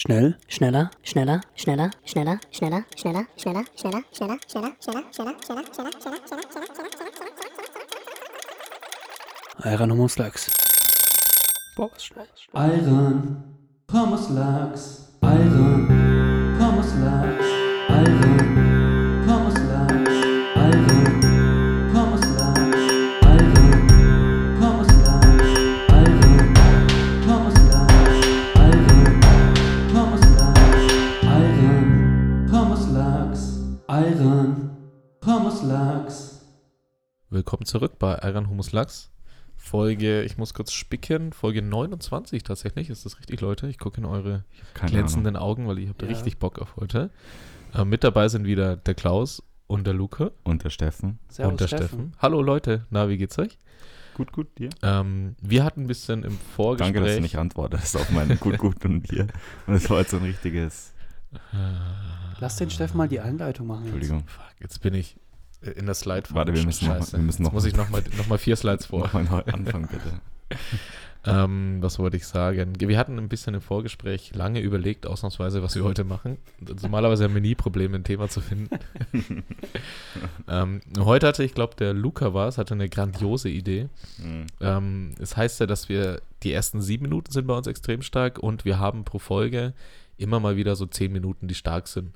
Schnell. Schneller, schneller, schneller, schneller, schneller, schneller, schneller, schneller, schneller, schneller, schneller, schneller, schneller, schneller, schneller, schneller, schneller, schneller. Iron Homus Lachs. Boah, was schnell. Iron, Pommes Willkommen zurück bei Iron Humus Lachs. Folge, ich muss kurz spicken, Folge 29 tatsächlich. Ist das richtig, Leute? Ich gucke in eure glänzenden Augen, weil ich habe da Ja. richtig Bock auf heute. Äh, mit dabei sind wieder der Klaus und der Luca Ahnung. Und der Steffen. Servus, und der Steffen. Hallo Leute, na, wie geht's euch? Gut, gut, dir. Ähm, wir hatten ein bisschen im Vorgespräch... Danke, dass du nicht antwortest auf mein Gut, gut und dir. Und es war jetzt so ein richtiges. Lass den Steffen mal die Einleitung machen. jetzt. Entschuldigung. Fuck, jetzt bin ich in der Slide Warte, wir müssen noch- wir müssen Jetzt noch- muss ich nochmal noch mal vier Slides vor. Mach mal einen Anfang bitte. Ähm, was wollte ich sagen? Wir hatten ein bisschen im Vorgespräch lange überlegt, ausnahmsweise, was wir heute machen. Und Normalerweise haben wir nie Probleme, ein Thema zu finden. ähm, heute hatte, ich glaube, der Luca war es, hatte eine grandiose Idee. Hm. Ähm, es heißt ja, dass wir die ersten sieben Minuten sind bei uns extrem stark und wir haben pro Folge immer mal wieder so zehn Minuten, die stark sind.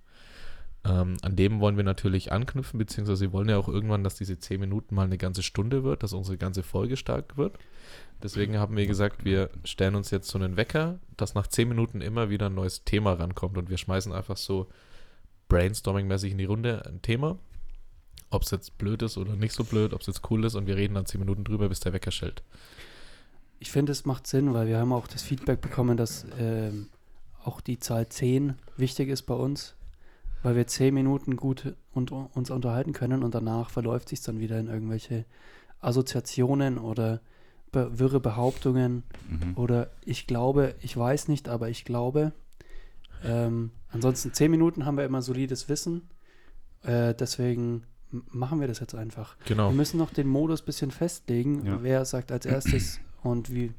Ähm, an dem wollen wir natürlich anknüpfen, beziehungsweise wir wollen ja auch irgendwann, dass diese zehn Minuten mal eine ganze Stunde wird, dass unsere ganze Folge stark wird. Deswegen haben wir gesagt, wir stellen uns jetzt so einen Wecker, dass nach zehn Minuten immer wieder ein neues Thema rankommt und wir schmeißen einfach so brainstorming-mäßig in die Runde ein Thema. Ob es jetzt blöd ist oder nicht so blöd, ob es jetzt cool ist und wir reden dann zehn Minuten drüber, bis der Wecker schellt. Ich finde, es macht Sinn, weil wir haben auch das Feedback bekommen, dass ähm, auch die Zahl 10 wichtig ist bei uns, weil wir 10 Minuten gut und, uns unterhalten können und danach verläuft sich dann wieder in irgendwelche Assoziationen oder be wirre Behauptungen Mhm. oder ich glaube, ich weiß nicht, aber ich glaube. Ähm, ansonsten 10 Minuten haben wir immer solides Wissen, äh, deswegen machen wir das jetzt einfach. Genau. Wir müssen noch den Modus ein bisschen festlegen, Ja. wer sagt als erstes und wie.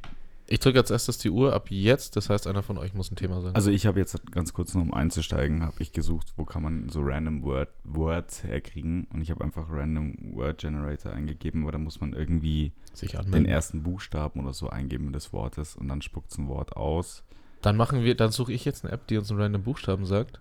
Ich drücke als erstes die Uhr ab jetzt, das heißt, einer von euch muss ein Thema sagen. Also ich habe jetzt ganz kurz noch um einzusteigen, habe ich gesucht, wo kann man so random Word, Words herkriegen und ich habe einfach random Word Generator eingegeben, aber da muss man irgendwie sich den ersten Buchstaben oder so eingeben des Wortes und dann spuckt es ein Wort aus. Dann machen wir, dann suche ich jetzt eine App, die uns einen random Buchstaben sagt.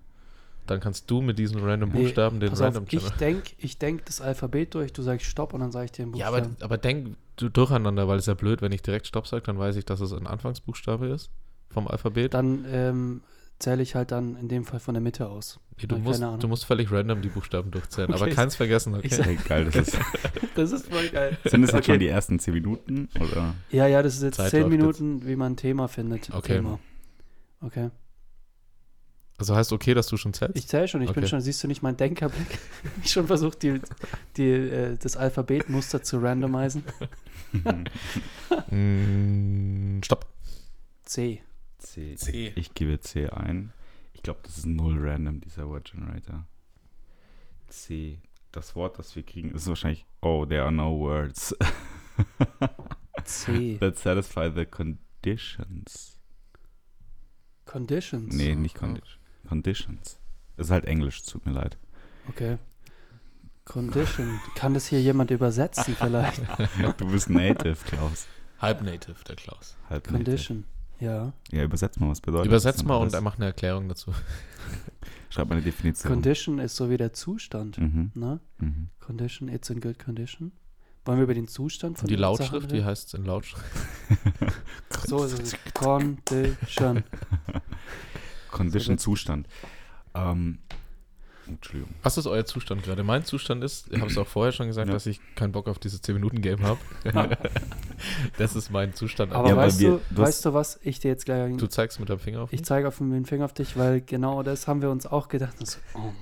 Dann kannst du mit diesen random Nee, Buchstaben den Pass random auf, ich Channel. denke ich denk das Alphabet durch, du sagst Stopp und dann sage ich dir den Ja, Buchstaben. aber, aber denk du durcheinander, weil es ja blöd, wenn ich direkt Stopp sage, dann weiß ich, dass es ein Anfangsbuchstabe ist vom Alphabet. dann ähm, zähle ich halt dann in dem Fall von der Mitte aus. Nee, du, musst, du musst völlig random die Buchstaben durchzählen, aber Okay. keins vergessen, okay? Sag- Hey, geil, das ist, Das ist voll geil. sind das jetzt Okay. schon die ersten zehn Minuten oder? Ja, ja, das ist jetzt Zeit zehn Minuten, wie man ein Thema findet. Okay. Thema. Okay. Also heißt okay, dass du schon zählst? Ich zähle schon, ich bin Okay. schon, siehst du nicht meinen Denkerblick? ich schon versucht, die, die, äh, das Alphabetmuster zu randomisieren. Mm, Stopp. C. C. C. Ich gebe C ein. Ich glaube, das ist null random, dieser Word Generator. C. Das Wort, das wir kriegen, ist wahrscheinlich, oh, there are no words C. that satisfy the conditions. Conditions. Nee, nicht condi Conditions. Ist halt Englisch, tut mir leid. Okay. Condition. Kann das hier jemand übersetzen vielleicht? Du bist Native, Klaus. Halb Native, der Klaus. Halb Condition. Ja. Native. Ja, übersetz mal, was bedeutet Übersetz das mal und mach eine Erklärung dazu. Schreib mal eine Definition. Condition ist so wie der Zustand. Mhm. Ne? Mhm. Condition, it's in good condition. Wollen wir über den Zustand von Und die Lautschrift, wie heißt es in Lautschrift? So ist es. Condition. Condition Zustand. Ähm, Entschuldigung. Was ist euer Zustand gerade? Mein Zustand ist, ich habe es auch vorher schon gesagt, Ja. dass ich keinen Bock auf diese 10-Minuten-Game habe. das ist mein Zustand. Aber Ja, weißt, du, du weißt du, was ich dir jetzt gleich. du zeigst mit deinem Finger auf mich? ich zeige auf den Finger auf dich, weil genau das haben wir uns auch gedacht. Und So, oh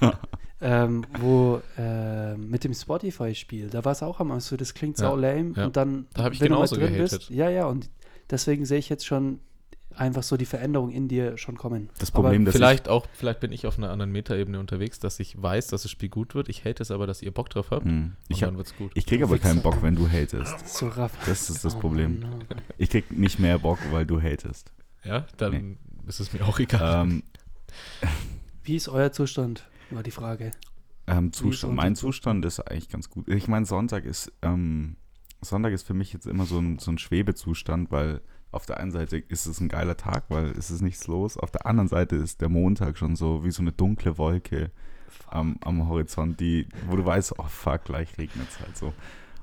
Mann. ähm, wo äh, mit dem Spotify-Spiel, da war es auch einmal so, das klingt Ja, sau lame. ja. Und dann, Da hab ich wenn du mal genauso drin gehatet. bist, ja, ja, und deswegen sehe ich jetzt schon einfach so die Veränderung in dir schon kommen. Das Problem, dass Vielleicht auch, vielleicht bin ich auf einer anderen Metaebene unterwegs, dass ich weiß, dass das Spiel gut wird. Ich hate es aber, dass ihr Bock drauf habt. ich, hm, Und ich, dann hab, wird's gut. ich krieg aber keinen Bock, wenn du hatest. So raff. Das ist das Oh Problem. Oh. Ich krieg nicht mehr Bock, weil du hatest. Ja, dann ist es mir auch egal. Ähm, Wie ist euer Zustand? War die Frage. ähm, ist Zustand, mein Zustand? Zustand ist eigentlich ganz gut. Ich meine, Sonntag ist, ähm, Sonntag ist für mich jetzt immer so ein, so ein Schwebezustand, weil auf der einen Seite ist es ein geiler Tag, weil es ist nichts los. Auf der anderen Seite ist der Montag schon so wie so eine dunkle Wolke am, am Horizont, die, wo du weißt, oh fuck, gleich regnet es halt so.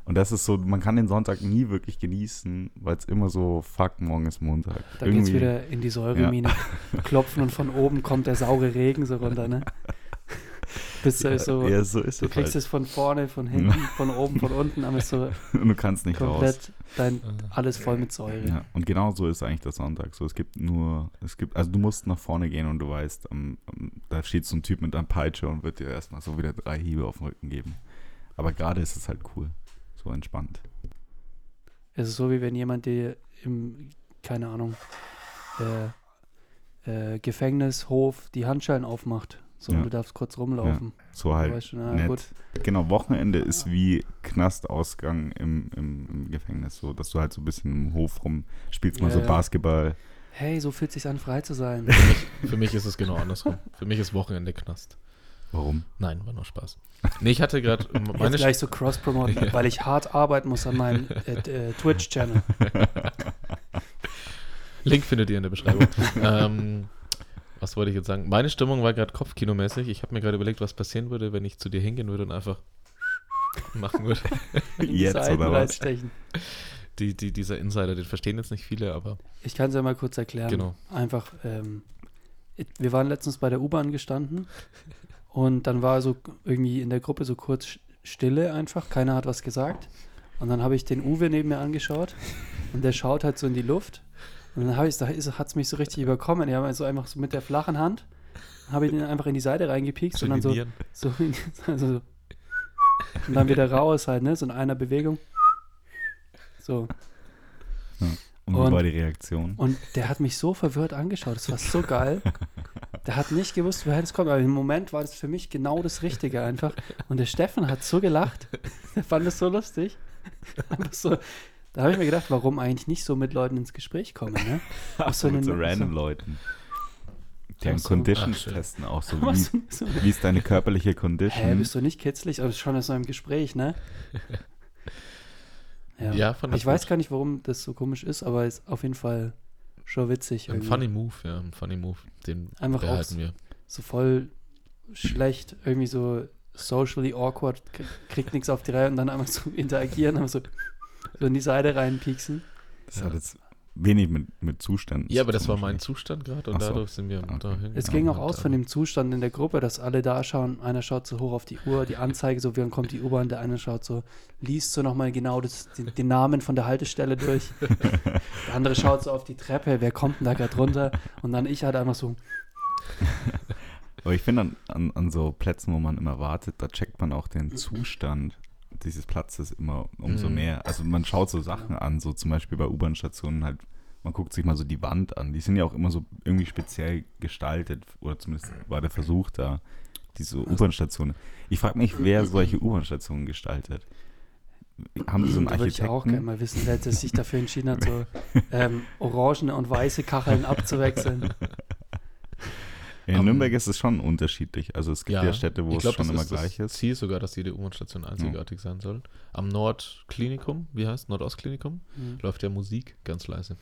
Und das ist so, man kann den Sonntag nie wirklich genießen, weil es immer so, fuck, morgen ist Montag. Da geht's wieder in die Säuremine. Klopfen und von oben kommt der saure Regen so runter, ne? Bist du ja, so, ja, so ist du es kriegst halt. es von vorne, von hinten, von oben, von unten, aber so Und du kannst nicht raus. komplett dein, alles voll mit Säure. Ja, und genau so ist eigentlich der Sonntag. So, es gibt nur, es gibt, also du musst nach vorne gehen und du weißt, ähm, ähm, da steht so ein Typ mit einer Peitsche und wird dir erstmal so wieder drei Hiebe auf den Rücken geben. Aber gerade ist es halt cool. So entspannt. Es ist so, wie wenn jemand dir im, keine Ahnung, äh, äh, Gefängnishof die Handschellen aufmacht. So, Ja. du darfst kurz rumlaufen. So Du halt. weißt schon, na, nett. gut. Genau, Wochenende ist wie Knastausgang im, im, im Gefängnis. So, dass du halt so ein bisschen im Hof rum spielst, mal Ja, so ja. Basketball. Hey, so fühlt sich an, frei zu sein. Für mich ist es genau andersrum. Für mich ist Wochenende Knast. Warum? Nein, war nur Spaß. Nee, ich hatte gerade Jetzt meine gleich so cross-promoten, Ja. weil ich hart arbeiten muss an meinem äh, äh, Twitch-Channel. Link findet ihr in der Beschreibung. ähm, was wollte ich jetzt sagen? Meine Stimmung war gerade kopfkinomäßig. Ich habe mir gerade überlegt, was passieren würde, wenn ich zu dir hingehen würde und einfach machen würde. Jetzt oder was? Die, die, dieser Insider, den verstehen jetzt nicht viele, aber Ich kann es ja mal kurz erklären. Genau. Einfach, ähm, wir waren letztens bei der U-Bahn gestanden und dann war so irgendwie in der Gruppe so kurz Stille einfach, keiner hat was gesagt. Und dann habe ich den Uwe neben mir angeschaut und der schaut halt so in die Luft. Und dann habe ich, da hat es mich so richtig überkommen. Ich habe so einfach so mit der flachen Hand, habe ich ihn einfach in die Seite reingepiekst und dann so, so, also so und dann wieder raus halt, ne? So in einer Bewegung. So. Und wie Und- war die Reaktion? Und der hat mich so verwirrt angeschaut. Das war so geil. Der hat nicht gewusst, woher das kommt. Aber im Moment war das für mich genau das Richtige einfach. Und der Steffen hat so gelacht. Der fand das so lustig. Einfach so. Da habe ich mir gedacht, warum eigentlich nicht so mit Leuten ins Gespräch kommen, ne? Ach, so so mit so so- random Leuten. Deren Ach so. Conditions Ach, testen auch so. Wie, so, wie ist deine körperliche Condition? hä, bist du nicht kitzlig? Aber schon so im Gespräch, ne? Ja, Ja, fand ich ich weiß gut. gar nicht, warum das so komisch ist, aber ist auf jeden Fall schon witzig. Ein irgendwie. funny Move, ja, ein funny Move. Den Einfach auch behalten wir. so voll schlecht, irgendwie so socially awkward, kriegt nichts auf die Reihe und dann einfach so interagieren, einfach so, so in die Seite reinpieksen. Das hat jetzt wenig mit, mit Zuständen Ja, aber das war mein. Zustand gerade und so. dadurch sind wir Okay. dahin. Es ging auch aus von dem Zustand in der Gruppe, dass alle da schauen, einer schaut so hoch auf die Uhr, die Anzeige, so wann kommt die U-Bahn, der eine schaut so, liest so nochmal genau das, den, den Namen von der Haltestelle durch, der andere schaut so auf die Treppe, wer kommt denn da gerade runter und dann ich halt einfach so, Aber ich finde, an, an, an so Plätzen, wo man immer wartet, da checkt man auch den Zustand dieses Platzes immer umso Mhm. mehr. Also man schaut so Sachen an, so zum Beispiel bei U-Bahn-Stationen halt, man guckt sich mal so die Wand an. Die sind ja auch immer so irgendwie speziell gestaltet, oder zumindest war der Versuch da, diese U-Bahn-Stationen. Ich frage mich, wer solche U-Bahn-Stationen gestaltet. Haben so einen da würde ich auch gerne mal wissen, wer das sich dafür entschieden hat, so ähm, orangene und weiße Kacheln abzuwechseln. In Ähm, Nürnberg ist es schon unterschiedlich. Also es gibt ja, Städte, wo ich es glaub, schon immer ist gleich ist. Ziel sogar, dass jede U-Bahn-Station einzigartig sein soll. Am Nordklinikum, wie heißt Nordostklinikum, Mhm. läuft ja Musik ganz leise,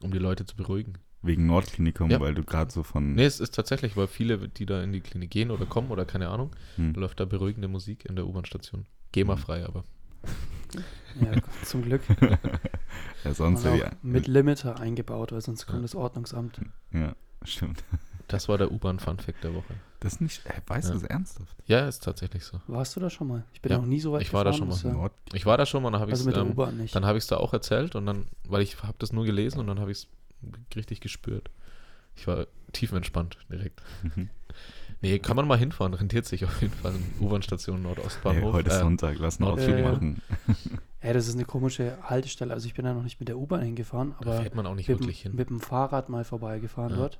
um die Leute zu beruhigen. Wegen Nordklinikum, Ja. weil du gerade so von... Nee, es ist tatsächlich, weil viele, die da in die Klinik gehen oder kommen oder keine Ahnung, Hm. läuft da beruhigende Musik in der U-Bahn-Station. GEMA-frei aber. Ja, zum Glück. Ja, sonst ja, mit Limiter eingebaut, weil sonst kommt Ja. das Ordnungsamt. ja, stimmt. Das war der U-Bahn-Fun-Fact der Woche. Das ist nicht, äh, weißt Ja. du das ernsthaft? Ja, ist tatsächlich so. Warst du da schon mal? Ich bin Ja, noch nie so weit ich war da schon mal. Nord Ich war da schon mal, dann habe ich Also mit der ähm, U-Bahn nicht. dann habe ich es da auch erzählt und dann, weil ich habe das nur gelesen und dann habe ich es richtig gespürt. Ich war tiefenentspannt direkt. Mhm. Nee, kann man mal hinfahren, rentiert sich auf jeden Fall. U-Bahn-Station Nordostbahnhof. heute ist äh, Sonntag, lass einen Nordflug Ausflug machen. machen. Ey, das ist eine komische Haltestelle. Also ich bin da noch nicht mit der U-Bahn hingefahren, da aber fährt man auch nicht mit, wirklich hin. mit dem Fahrrad mal vorbeigefahren Ja. dort.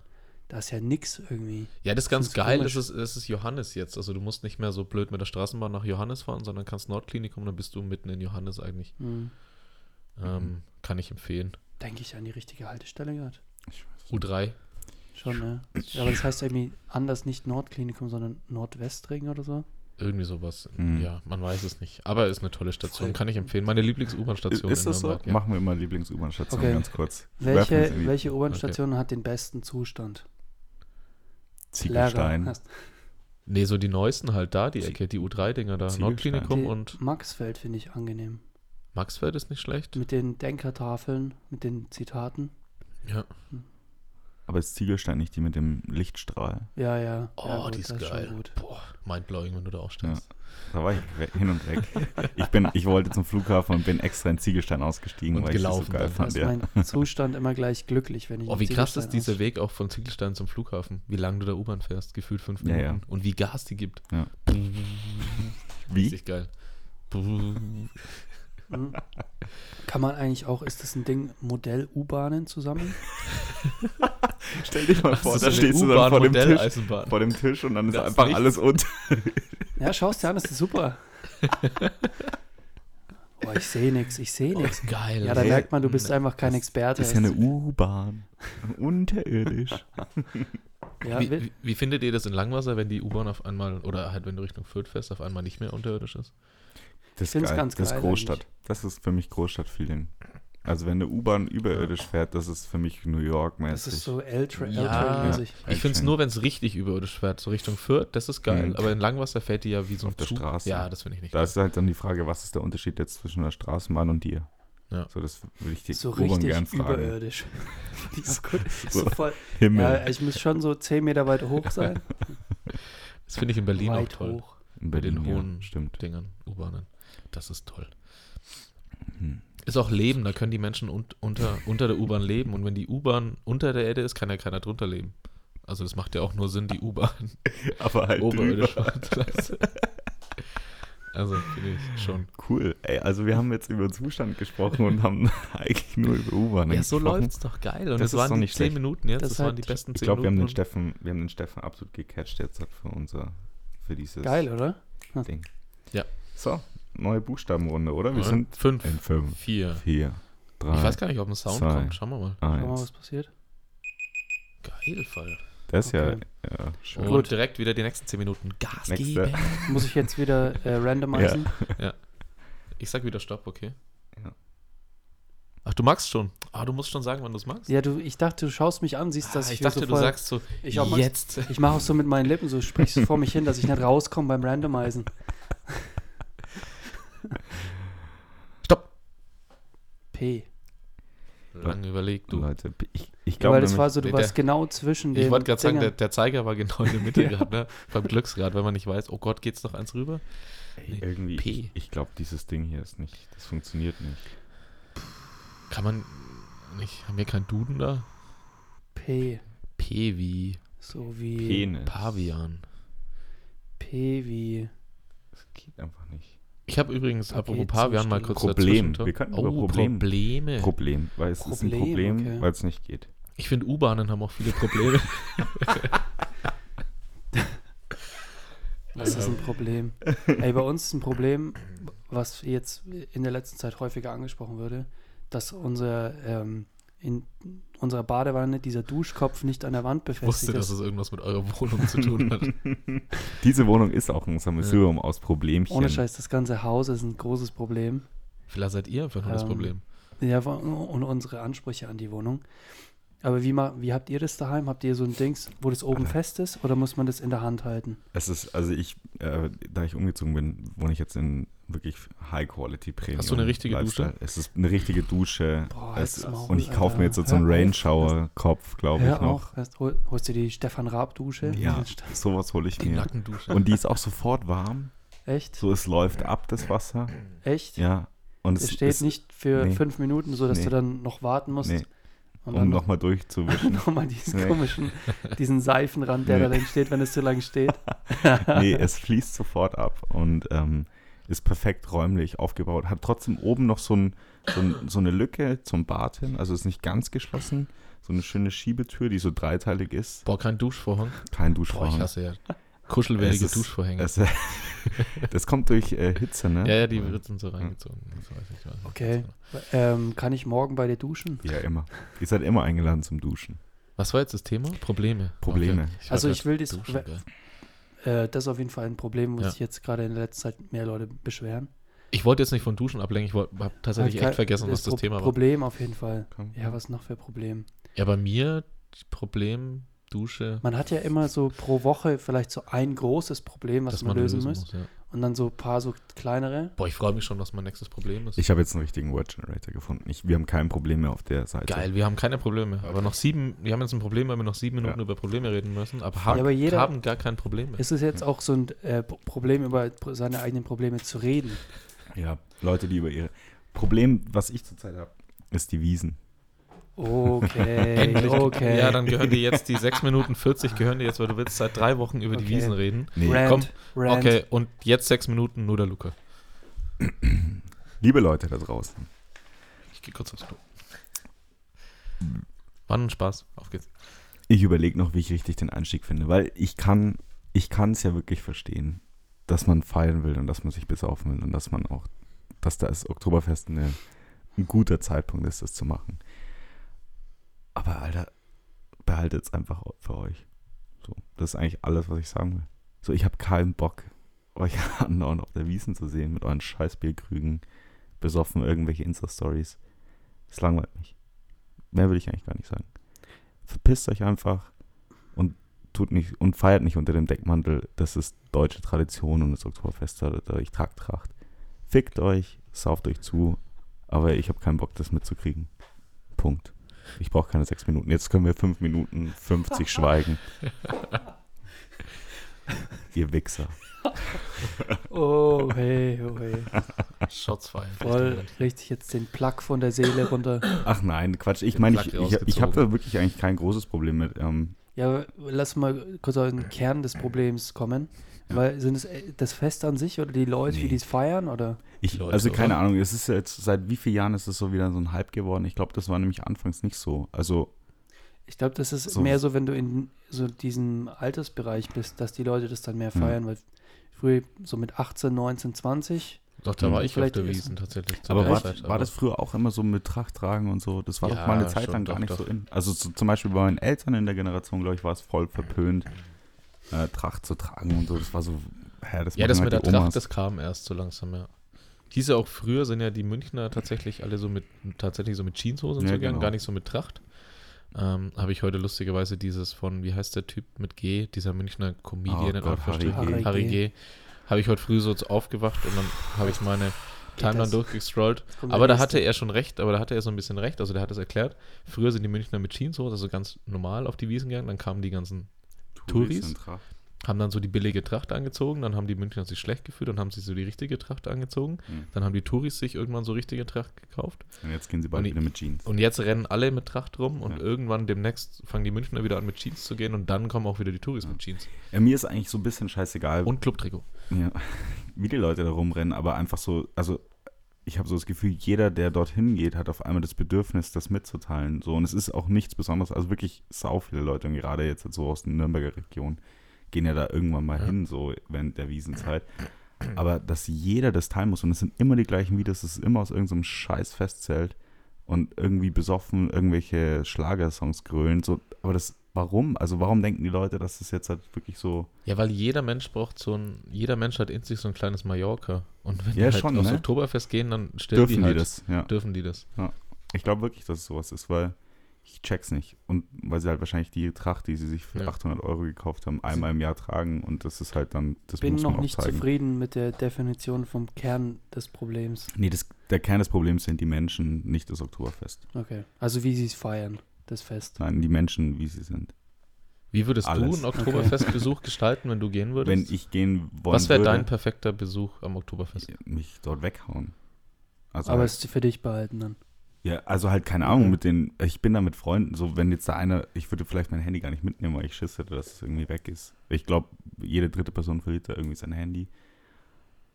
Da ist ja nix irgendwie. Ja, das ist ganz geil. Das komisch. ist, das ist Johannes jetzt. Also du musst nicht mehr so blöd mit der Straßenbahn nach Johannes fahren, sondern kannst Nordklinikum, dann bist du mitten in Johannes eigentlich. Hm. Ähm, kann ich empfehlen. Denke ich an die richtige Haltestelle gerade. Ich weiß nicht. U3. Schon, ne? Ja, aber das heißt irgendwie anders nicht Nordklinikum, sondern Nordwestring oder so. Irgendwie sowas. Mhm. Ja, man weiß es nicht. Aber ist eine tolle Station, kann ich empfehlen. Meine Lieblings-U-Bahn-Station Ist das so? Ja. Machen wir mal Lieblings-U-Bahn-Station Okay. ganz kurz. Welche, welche U-Bahn-Station hat den besten Zustand? Ziegelstein. Hast- Nee, so die neuesten halt da, die Sie- Ecke, die U3-Dinger da. Nordklinikum Die und Maxfeld finde ich angenehm. Maxfeld ist nicht schlecht. Mit den Denkertafeln, mit den Zitaten. Ja. Aber ist Ziegelstein nicht die mit dem Lichtstrahl? Ja, ja. Oh, ja, gut, die ist das geil. schon gut. Boah, mindblowing, wenn du da aufstehst. Da war ich hin und weg. Ich, bin, ich wollte zum Flughafen und bin extra in Ziegelstein ausgestiegen, Und weil ich sie so gelaufen geil fand. ist Ja. mein Zustand immer gleich glücklich, wenn ich Oh, wie krass ist dieser Weg auch von Ziegelstein zum Flughafen. Wie lange du da U-Bahn fährst, gefühlt fünf Ja, Minuten. ja. Und wie Gas die gibt. Ja. Wie? Richtig geil. Mhm. Kann man eigentlich auch, ist das ein Ding, Modell-U-Bahnen zusammen? Stell dich mal vor, ist da stehst du dann vor dem, Tisch, vor dem Tisch und dann ist Das ist einfach nichts. alles unter. Ja, schau's dir an, das ist super. Boah, ich sehe nichts, ich sehe Oh, nichts. ist geil. Ja, da merkt man, du bist einfach kein das Experte. Das ist ja eine U-Bahn. Unterirdisch. Ja, wie, wie, wie findet ihr das in Langwasser, wenn die U-Bahn auf einmal, oder halt wenn du Richtung Fürth fährst, auf einmal nicht mehr unterirdisch ist? Das ist find's geil. ganz das ist Großstadt. Das ist für mich Großstadt-Feeling. Also wenn eine U-Bahn überirdisch fährt, das ist für mich New York-mäßig. das ist so L-Train Ja, mäßig Ich finde es nur, wenn es richtig überirdisch fährt, so Richtung Fürth, das ist geil. Mhm. Aber in Langwasser fährt die ja wie so ein Auf der Zug. Straße. Ja, das finde ich nicht Da geil. ist halt dann die Frage, was ist der Unterschied jetzt zwischen der Straßenbahn und dir? Ja. So, das würde ich die So U-Bahn richtig gern fragen. überirdisch. ja, gut. So So voll, Himmel. ja, ich muss schon so 10 Meter weit hoch sein. Das finde ich in Berlin auch weit toll. hoch. in Bei den Berlin, ja, hohen stimmt. Dingern, U-Bahnen. Das ist toll. Hm. Ist auch Leben, da können die Menschen un unter, unter der U-Bahn leben. Und wenn die U-Bahn unter der Erde ist, kann ja keiner drunter leben. Also das macht ja auch nur Sinn, die U-Bahn Aber halt oberirdisch. Also finde ich schon. Cool. Ey, also wir haben jetzt über Zustand gesprochen und haben eigentlich nur über U-Bahn Ja, so gesprochen. läuft's doch geil. Und Das es ist waren die nicht 10 schlecht. Minuten jetzt. Das Das, waren die halt- besten Ich 10 glaube, wir haben den Minuten. Steffen, wir haben den Steffen absolut gecatcht jetzt für unser, für dieses Geil, oder? Ding. Ja. So, neue Buchstabenrunde, oder? Wir Ja, sind fünf, in fünf, vier. vier, drei, Ich weiß gar nicht, ob ein Sound zwei, kommt. Schauen wir mal. Schau mal, was eins. passiert. Geil, Fall. Das ist Okay. ja, ja schön. Und Gut. direkt wieder die nächsten 10 Minuten Gas Nächste. geben. Muss ich jetzt wieder äh, randomisieren? Ich sag wieder Stopp, okay? Ja. Ach, du magst schon. Ah, du musst schon sagen, wann du es magst. Ja, du, ich dachte, du schaust mich an, siehst, dass ah, ich, ich dachte, so du voll, sagst so, ich auch jetzt. Ich mache auch so mit meinen Lippen, so sprichst du vor mich hin, dass ich nicht rauskomme beim Randomisen. Stopp. P. Lange überlegt, du. Leute, ich, ich Ja, glaube, weil das war so, du der- warst genau zwischen den Ich wollte gerade sagen, der, der Zeiger war genau in der Mitte gerade, ne? Beim Glücksrad, wenn man nicht weiß, oh Gott, geht's noch eins rüber? ey, irgendwie, P. ich, ich glaube, dieses Ding hier ist nicht, das funktioniert nicht. Kann man nicht, haben wir keinen Duden da? P. P wie So wie Penis. Pavian. P wie Das geht einfach nicht. Ich habe übrigens, apropos Paketzustand. Pavian, mal kurz Problem. Wir könnten oh, über Problem- Probleme. Problem, weil es ist ein Problem, Problem, okay. weil es nicht geht. Ich finde, U-Bahnen haben auch viele Probleme. Was ist ein Problem? Ey, bei uns ist ein Problem, was jetzt in der letzten Zeit häufiger angesprochen würde, dass unser ähm, in unserer Badewanne dieser Duschkopf nicht an der Wand Ich wusste, befestigt dass ist. es irgendwas mit eurer Wohnung zu tun hat. Diese Wohnung ist auch ein Sammelsurium aus Problemchen. Ohne Scheiß, das ganze Haus ist ein großes Problem. Vielleicht seid ihr einfach nur das Ähm, Problem. Ja, und unsere Ansprüche an die Wohnung. Aber wie, wie habt ihr das daheim? Habt ihr so ein Dings, wo das oben fest ist oder muss man das in der Hand halten? Es ist, also ich, äh, da ich umgezogen bin, wohne ich jetzt in wirklich High-Quality Premium. Hast du eine richtige Lifestyle. Dusche? Es ist eine richtige Dusche. Boah, es, Maul, und ich kaufe mir jetzt so einen Hör auf. Rain-Shower-Kopf, glaube ich noch. auf, erst hol, holst du die Stefan Raab-Dusche? Ja, sowas hole ich Die mir. Nackendusche. Und die ist auch sofort warm. Echt? So, es läuft ab, das Wasser. Echt? Ja. Und Es es steht ist, nicht für nee. fünf Minuten, so dass Nee. du dann noch warten musst. Nee. Und um dann nochmal durchzuwischen. nochmal diesen Nee. komischen, diesen Seifenrand, der Nee. da drin steht, wenn es zu lang steht. nee, es fließt sofort ab und ähm, ist perfekt räumlich aufgebaut. Hat trotzdem oben noch so, ein, so, ein, so eine Lücke zum Bad hin, also ist nicht ganz geschlossen. So eine schöne Schiebetür, die so dreiteilig ist. Boah, kein Duschvorhang. Kein Boah, ich Duschvorhang. hasse ja ist- Duschvorhänge. Es, das kommt durch äh, Hitze, ne? ja, ja, die wird sind so reingezogen. Das weiß ich, weiß ich. Okay. Ähm, kann ich morgen bei dir duschen? Ja, immer. Ihr seid immer eingeladen zum Duschen. Was war jetzt das Thema? Probleme. Probleme. Okay. Also hab ich will geil. Äh, das ist auf jeden Fall ein Problem, wo Ja. sich jetzt gerade in der letzten Zeit mehr Leute beschweren. Ich wollte jetzt nicht von Duschen ablenken, ich habe tatsächlich Aber echt vergessen, was das Pro Thema war. Problem auf jeden Fall. Komm. Ja, was noch für Problem? Ja, bei mir, Problem, Dusche, Man hat ja immer so pro Woche vielleicht so ein großes Problem, was dass man, lösen muss. ja. Und dann so ein paar so kleinere. Boah, ich freue mich schon, was mein nächstes Problem ist. Ich habe jetzt einen richtigen Word Generator gefunden. Ich, wir haben kein Problem mehr auf der Seite. Geil, wir haben keine Probleme. Aber noch sieben, wir haben jetzt ein Problem, weil wir noch sieben Minuten Ja. über Probleme reden müssen, aber haben, aber jeder- haben gar kein Problem mehr. Ist es jetzt auch so ein äh, Problem, über seine eigenen Probleme zu reden? Ja, Leute, die über ihre. Problem, was ich zurzeit habe, ist die Wiesen. Okay, Endlich. okay. Ja, dann gehören dir jetzt die 6 Minuten 40 gehören dir jetzt, weil du willst seit drei Wochen über die Okay. Wiesen reden. Nee. Rant, komm, Rant. Okay, und jetzt sechs Minuten nur der Luca. Liebe Leute da draußen, Ich gehe kurz aufs Klo. War ein Spaß. Auf geht's. ich überlege noch, wie ich richtig den Einstieg finde, weil ich kann, ich kann es ja wirklich verstehen, dass man feiern will und dass man sich besaufen will und dass man auch, dass das Oktoberfest eine, ein guter Zeitpunkt ist, das zu machen. Aber Alter, behaltet es einfach für euch. So, das ist eigentlich alles, was ich sagen will. So, ich habe keinen Bock, euch andauernd auf der Wiesen zu sehen mit euren scheiß Bierkrügen, besoffen irgendwelche Insta-Stories. Das langweilt mich. Mehr will ich eigentlich gar nicht sagen. Verpisst euch einfach und tut nicht und feiert nicht unter dem Deckmantel, das ist deutsche Tradition und das Oktoberfest, oder ich trag Tracht. Fickt euch, sauft euch zu, aber ich habe keinen Bock, das mitzukriegen. Punkt. Ich brauche keine sechs Minuten. Jetzt können wir fünf Minuten 50 schweigen. Ihr Wichser. Oh, hey, oh, hey. Shots feiern. Voll richtig jetzt den Plug von der Seele runter. Ach nein, Quatsch. Ich meine, ich, ich, ich habe da wirklich eigentlich kein großes Problem mit. Ähm, Ja, aber lass mal kurz auf den Kern des Problems kommen. Ja. Weil sind es äh, das Fest an sich oder die Leute, wie Nee. die es feiern? Oder? ich, Leute, also keine oder? Ahnung, es ist jetzt, seit wie vielen Jahren ist es so wieder so ein Hype geworden? Ich glaube, das war nämlich anfangs nicht so. Also, Ich glaube, das ist So. mehr so, wenn du in so diesem Altersbereich bist, dass die Leute das dann mehr Ja. feiern, weil früher so mit 18, 19, 20. Doch, da war Hm, ich auf vielleicht der Wiesen tatsächlich. zu aber war, Zeit, war aber- das früher auch immer so mit Tracht tragen und so? Das war Ja, doch mal eine Zeit lang gar doch, nicht doch. so in. Also so, zum Beispiel bei meinen Eltern in der Generation, glaube ich, war es voll verpönt, äh, Tracht zu tragen und so. Das war so, hä, das Ja, das halt mit der Omas. Tracht, das kam erst so langsam, ja. Hieß ja auch früher, sind ja die Münchner tatsächlich alle so mit, tatsächlich so mit Jeanshosen Ja, zu gern, genau. gar nicht so mit Tracht. Ähm, Habe ich heute lustigerweise dieses von, wie heißt der Typ mit G, dieser Münchner Comedian Oh Gott, Harry G. Harry G. Habe ich heute früh so aufgewacht und dann habe ich meine Timeline durchgescrollt. Kommt Aber da hatte er schon recht, aber da hatte er so ein bisschen recht, also der hat es erklärt. Früher sind die Münchner mit Jeanshosen, also ganz normal auf die Wiesen gegangen, dann kamen die ganzen Touris? haben dann so die billige Tracht angezogen, dann haben die Münchner sich schlecht gefühlt, dann haben sie so die richtige Tracht angezogen, Hm. dann haben die Touris sich irgendwann so richtige Tracht gekauft Und jetzt gehen sie bald Und wieder mit Jeans. und jetzt rennen alle mit Tracht rum und Ja. irgendwann demnächst fangen die Münchner wieder an mit Jeans zu gehen und dann kommen auch wieder die Touris Ja. mit Jeans Ja, mir ist eigentlich so ein bisschen scheißegal, und Clubtrikot. ja, wie die Leute da rumrennen, aber einfach so, also ich habe so das Gefühl, jeder, der dorthin geht, hat auf einmal das Bedürfnis, das mitzuteilen. So, und es ist auch nichts Besonderes. Also wirklich sau viele Leute, und gerade jetzt so aus der Nürnberger Region, gehen ja da irgendwann mal Ja. hin, so während der Wiesenzeit. Aber dass jeder das teilen muss, und es sind immer die gleichen Videos, es ist immer aus irgendeinem scheiß Festzelt und irgendwie besoffen irgendwelche Schlagersongs grölen. So, aber das, warum? Also warum denken die Leute, dass das jetzt halt wirklich so. Ja, weil jeder Mensch braucht so ein, jeder Mensch hat in sich so ein kleines Mallorca und wenn Ja, die halt schon, aufs ne? Oktoberfest gehen, dann Dürfen die die, halt, das? Ja. dürfen die das. Ich glaube wirklich, dass es sowas ist, weil ich check's nicht. Und weil sie halt wahrscheinlich die Tracht, die sie sich für Ja. 800 Euro gekauft haben, einmal im Jahr tragen und das ist halt dann, das bin muss man noch auch nicht zeigen. zufrieden mit der Definition vom Kern des Problems. Nee, das, der Kern des Problems sind die Menschen, nicht das Oktoberfest. Okay. Also wie sie es feiern, das Fest. Nein, die Menschen, wie sie sind. Wie würdest Alles. du einen Oktoberfestbesuch gestalten, wenn du gehen würdest? Wenn ich gehen wollen Was wäre dein perfekter Besuch am Oktoberfest? mich dort weghauen. Also Aber halt, es ist für dich behalten dann. ja, also halt keine Ahnung Okay. mit den, ich bin da mit Freunden, so wenn jetzt da einer, ich würde vielleicht mein Handy gar nicht mitnehmen, weil ich Schiss hätte, dass es irgendwie weg ist. Ich glaube, jede dritte Person verliert da irgendwie sein Handy.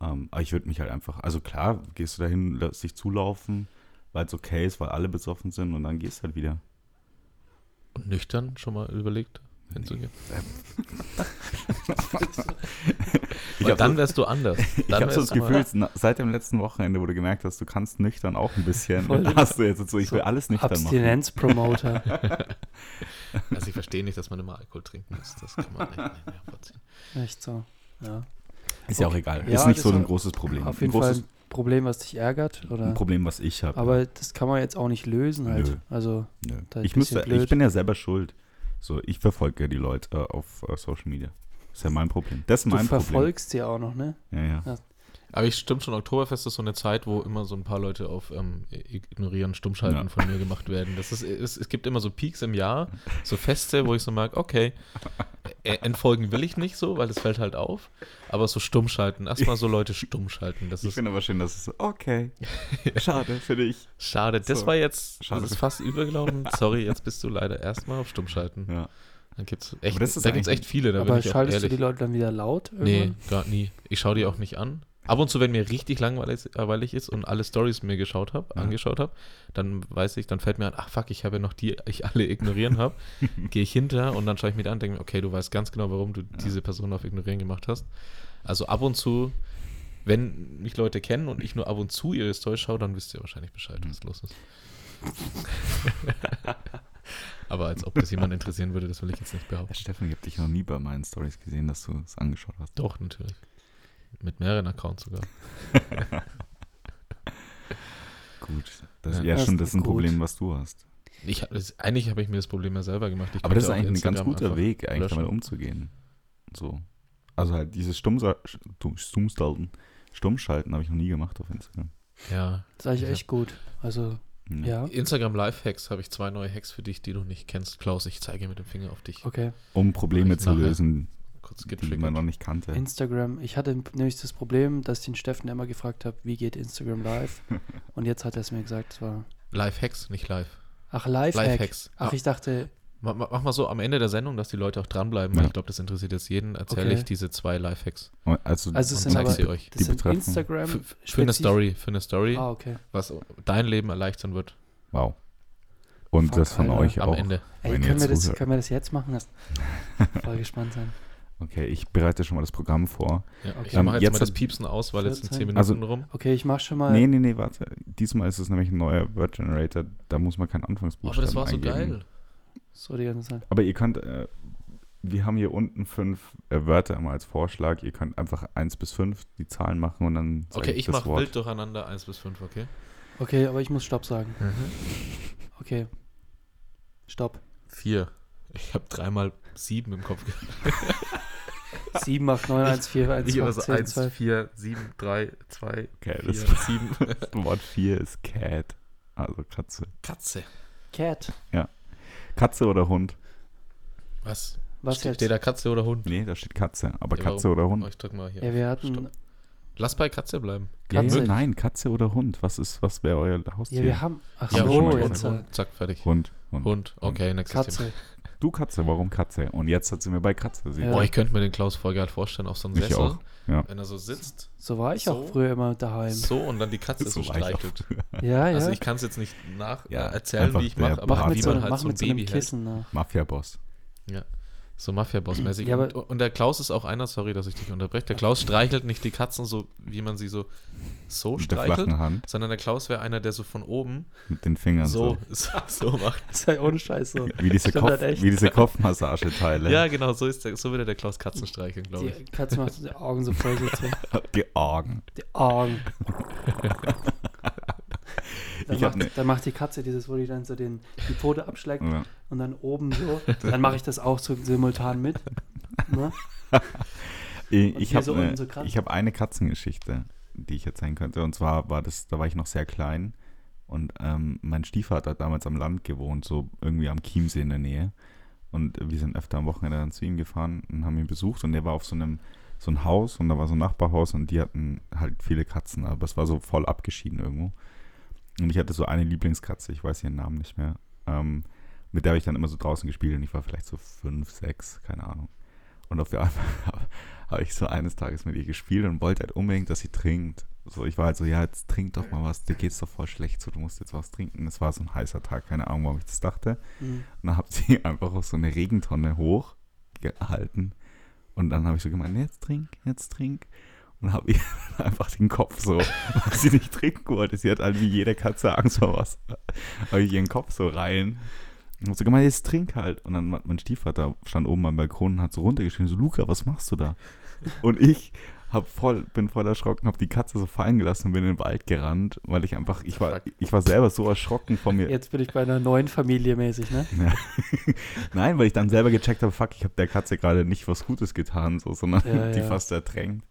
Ähm, aber ich würde mich halt einfach, also klar, gehst du dahin, lässt dich zulaufen, weil es okay ist, weil alle besoffen sind und dann gehst du halt wieder. Und nüchtern schon mal überlegt hinzugehen? Weil dann wärst du anders. Ich Dann habe so das wärst du Gefühl, na- seit dem letzten Wochenende, wo du gemerkt hast, du kannst nüchtern auch ein bisschen, Voll hast du jetzt so, ich so will alles nüchtern machen. Abstinenz-Promoter. Also ich verstehe nicht, dass man immer Alkohol trinken muss. Das kann man nicht mehr vorziehen. Echt so. Ja. Ist ja auch egal. Ja, ist nicht so ein großes Problem. Auf ein jeden Fall großes ein Problem, was dich ärgert. Oder? ein Problem, was ich habe. Aber das kann man jetzt auch nicht lösen halt. Nö. Also, Nö. Ich, müsste, blöd. ich bin ja selber schuld. So, ich verfolge ja die Leute äh, auf äh, Social Media. Ist ja mein Problem. Das ist du mein Problem. verfolgst sie auch noch, ne? Ja, ja. Aber ich stimmt schon, Oktoberfest ist so eine Zeit, wo immer so ein paar Leute auf ähm, Ignorieren, Stummschalten Ja. von mir gemacht werden. Das ist, es, es gibt immer so Peaks im Jahr, so Feste, wo ich so mag, okay, äh, entfolgen will ich nicht so, weil das fällt halt auf. Aber so Stummschalten, erstmal so Leute stummschalten. Das Ich finde aber schön, dass es so, okay, schade für dich. schade. Das So. war jetzt, Schade. das ist fast übergelaufen. Sorry, jetzt bist du leider erstmal auf Stummschalten. Ja. Dann gibt's echt, da gibt's eigentlich- echt viele, da bin Aber ich auch schaltest du die Leute dann wieder laut? Nee, irgendwann? gar nie. Ich schaue die auch nicht an. Ab und zu, wenn mir richtig langweilig ist und alle Stories mir geschaut habe, Ja. angeschaut habe, dann weiß ich, dann fällt mir an, ach fuck, ich habe ja noch die, ich alle ignorieren habe. Gehe ich hinter und dann schaue ich mir an und denke mir, okay, du weißt ganz genau, warum du diese Person auf Ignorieren gemacht hast. Also ab und zu, wenn mich Leute kennen und ich nur ab und zu ihre Stories schaue, dann wisst ihr wahrscheinlich Bescheid, was los ist. Aber als ob das jemand interessieren würde, das will ich jetzt nicht behaupten. Ja, Steffen, ich habe dich noch nie bei meinen Stories gesehen, dass du es angeschaut hast. Doch, natürlich. Mit mehreren Accounts sogar. Gut. Das, Ja. ja, Das stimmt, das ist ein gut. Problem, was du hast. Ich, das, eigentlich habe ich mir das Problem ja selber gemacht. Ich Aber das ist eigentlich ein ganz Instagram guter Weg, eigentlich löschen. damit umzugehen. So. Also halt dieses Stummsa Stumm- Stummstalten, Stummschalten habe ich noch nie gemacht auf Instagram. Ja. Das ist eigentlich Ja. echt gut. Also, ja. Instagram Live-Hacks habe ich zwei neue Hacks für dich, die du nicht kennst. Klaus, ich zeige mit dem Finger auf dich. Okay. Um Probleme zu nachher. lösen, Kurz die man getriggert. noch nicht kannte. Instagram. Ich hatte nämlich das Problem, dass ich den Steffen immer gefragt habe, wie geht Instagram live? Und jetzt hat er es mir gesagt, es war. Live-Hacks, nicht live. Ach, Live-Hack. Live-Hacks. Ach, ich dachte, Ma- ma- Mach mal so am Ende der Sendung, dass die Leute auch dranbleiben, weil Ja. ich glaube, das interessiert jetzt jeden. Erzähle Okay. ich diese zwei Live-Hacks. Also, also es sind aber, sie euch. das Die sind Instagram. Für, für eine Story, für eine Story, Ah, okay. was dein Leben erleichtern wird wow. Und Fuck, das von Alter. euch am auch. Ende. Ey, können wir, das, können wir das jetzt machen? Das voll gespannt sein. Okay, ich bereite schon mal das Programm vor. Ja, Okay. Ich Ähm, mache jetzt, jetzt mal das Piepsen aus, weil jetzt sind 10 Minuten Also- rum. Okay, ich mach schon mal. Nee, nee, nee, warte. Diesmal ist es nämlich ein neuer Word Generator. Da muss man keinen Oh, Anfangsbuchstaben aber das war so eingeben. geil. So die ganze Zeit. Aber ihr könnt, äh, wir haben hier unten fünf äh, Wörter immer als Vorschlag. Ihr könnt einfach 1 bis 5 die Zahlen machen und dann Okay, ich das mache Wort. wild durcheinander 1 bis 5, okay? Okay, aber ich muss Stopp sagen. Okay. Stopp. 4. Ich habe dreimal 7 im Kopf. 7, 8, 9, 1, 4, 1, Ich 2, habe so 10, 1, 2. 4, 7, 3, 2, Okay, 4, das 7. Wort 4 ist Cat. Also Katze. Katze. Cat. Katze oder Hund? Was? Was Steht, jetzt? steht da Katze oder Hund? Nee, da steht Katze. Aber Ja, Katze oder Oh, Hund? ich drück mal hier. Ja, wir hatten. Stopp. Lass bei Katze bleiben. Katze. Nee, nein, Katze oder Hund. Was ist, was wäre euer Haustier? Ja, wir haben. Ach Ja, so, äh, Hund. Zack, fertig. Hund. Hund. Hund. Okay, nächstes Thema. Du Katze, warum Katze? Und jetzt hat sie mir bei Katze. Sie Ja. Boah, ich könnte mir den Klaus halt vorstellen auf so einem Ich Sessel. auch, ja. Wenn er so sitzt, So war ich So? auch früher immer daheim. so und dann die Katze so, So streichelt. Ja, ja. Also ich kann es jetzt nicht nach Ja, äh, erzählen, einfach wie ich mache, aber mach Part. mit wie so, man einem- halt mach so ein mit so einem Baby hält. Kissen. ne? So Mafia-Boss-mäßig. Ja, und, und der Klaus ist auch einer, sorry, dass ich dich unterbreche. Der Klaus streichelt nicht die Katzen so, wie man sie so so Mit der streichelt, flachen Hand, sondern der Klaus wäre einer, der so von oben mit den Fingern so, so. so, macht. Das ist ja ohne Scheiß so. Wie diese, Kopf, halt wie diese Kopfmassageteile. Ja, genau, so ist der, so würde der Klaus Katzen streicheln, glaube ich. Die Katze macht die Augen so voll so. Die Augen. Die Augen. Dann Ich macht, ne- dann macht die Katze dieses, wo die dann so den, die Pfote abschlägt Ja. und dann oben so. Dann mache ich das auch so simultan mit. Ne? Ich, habe so eine, so hab eine Katzengeschichte, die ich erzählen könnte. Und zwar war das, da war ich noch sehr klein und ähm, mein Stiefvater hat damals am Land gewohnt, so irgendwie am Chiemsee in der Nähe. Und wir sind öfter am Wochenende dann zu ihm gefahren und haben ihn besucht und der war auf so einem so ein Haus und da war so ein Nachbarhaus und die hatten halt viele Katzen, aber es war so voll abgeschieden irgendwo. Und ich hatte so eine Lieblingskatze, ich weiß ihren Namen nicht mehr. Ähm, mit der habe ich dann immer so draußen gespielt und ich war vielleicht so fünf, sechs, keine Ahnung. Und auf einmal habe ich so eines Tages mit ihr gespielt und wollte halt unbedingt, dass sie trinkt. So, ich war halt so, ja, jetzt trink doch mal was, dir geht's doch voll schlecht, so, du musst jetzt was trinken. Es war so ein heißer Tag, keine Ahnung, warum ich das dachte. Mhm. Und dann habe sie einfach auf so eine Regentonne hochgehalten Und dann habe ich so gemeint, jetzt trink, jetzt trink. Und habe ihr einfach den Kopf so, weil sie nicht trinken wollte. Sie hat halt wie jede Katze Angst vor was. Habe ich ihren Kopf so rein. Und hab so gemeint, jetzt trink halt. Und dann mein Stiefvater stand oben am Balkon und hat so runtergeschrien, so, Luca, was machst du da? Und ich hab voll, bin voll erschrocken, habe die Katze so fallen gelassen und bin in den Wald gerannt, weil ich einfach, ich war, ich war selber so erschrocken von mir. Jetzt bin ich bei einer neuen Familie mäßig, ne? Ja. Nein, weil ich dann selber gecheckt habe, fuck, ich habe der Katze gerade nicht was Gutes getan, so, sondern Ja, die ja. fast ertränkt.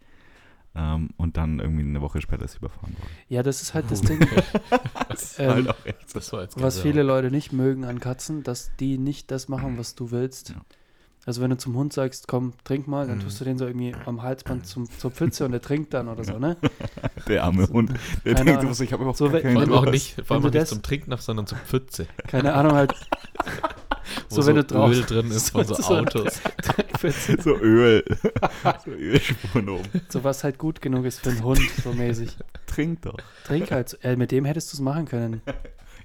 Ähm, und dann irgendwie eine Woche später ist sie überfahren worden. Ja, das ist halt das Oh. Ding, Das ist Ähm, halt auch echt. Das war jetzt was viele Leute nicht mögen an Katzen, dass die nicht das machen, was du willst. Ja. Also wenn du zum Hund sagst, komm, trink mal, dann tust du den so irgendwie am Halsband zum, zur Pfütze und der trinkt dann oder so, ne? Der arme Hund. Der Keine Ahnung. so, ich habe überhaupt So, keinen Vor allem auch nicht, vor allem du auch nicht das- zum Trinken, sondern zum Pfütze. Keine Ahnung, halt So, wenn du draußen- Öl drin ist von so So- Autos. So Öl. so Ölspuren oben. so was halt gut genug ist für einen Hund, so mäßig. Trink doch. Trink halt. Äh, mit dem hättest du es machen können.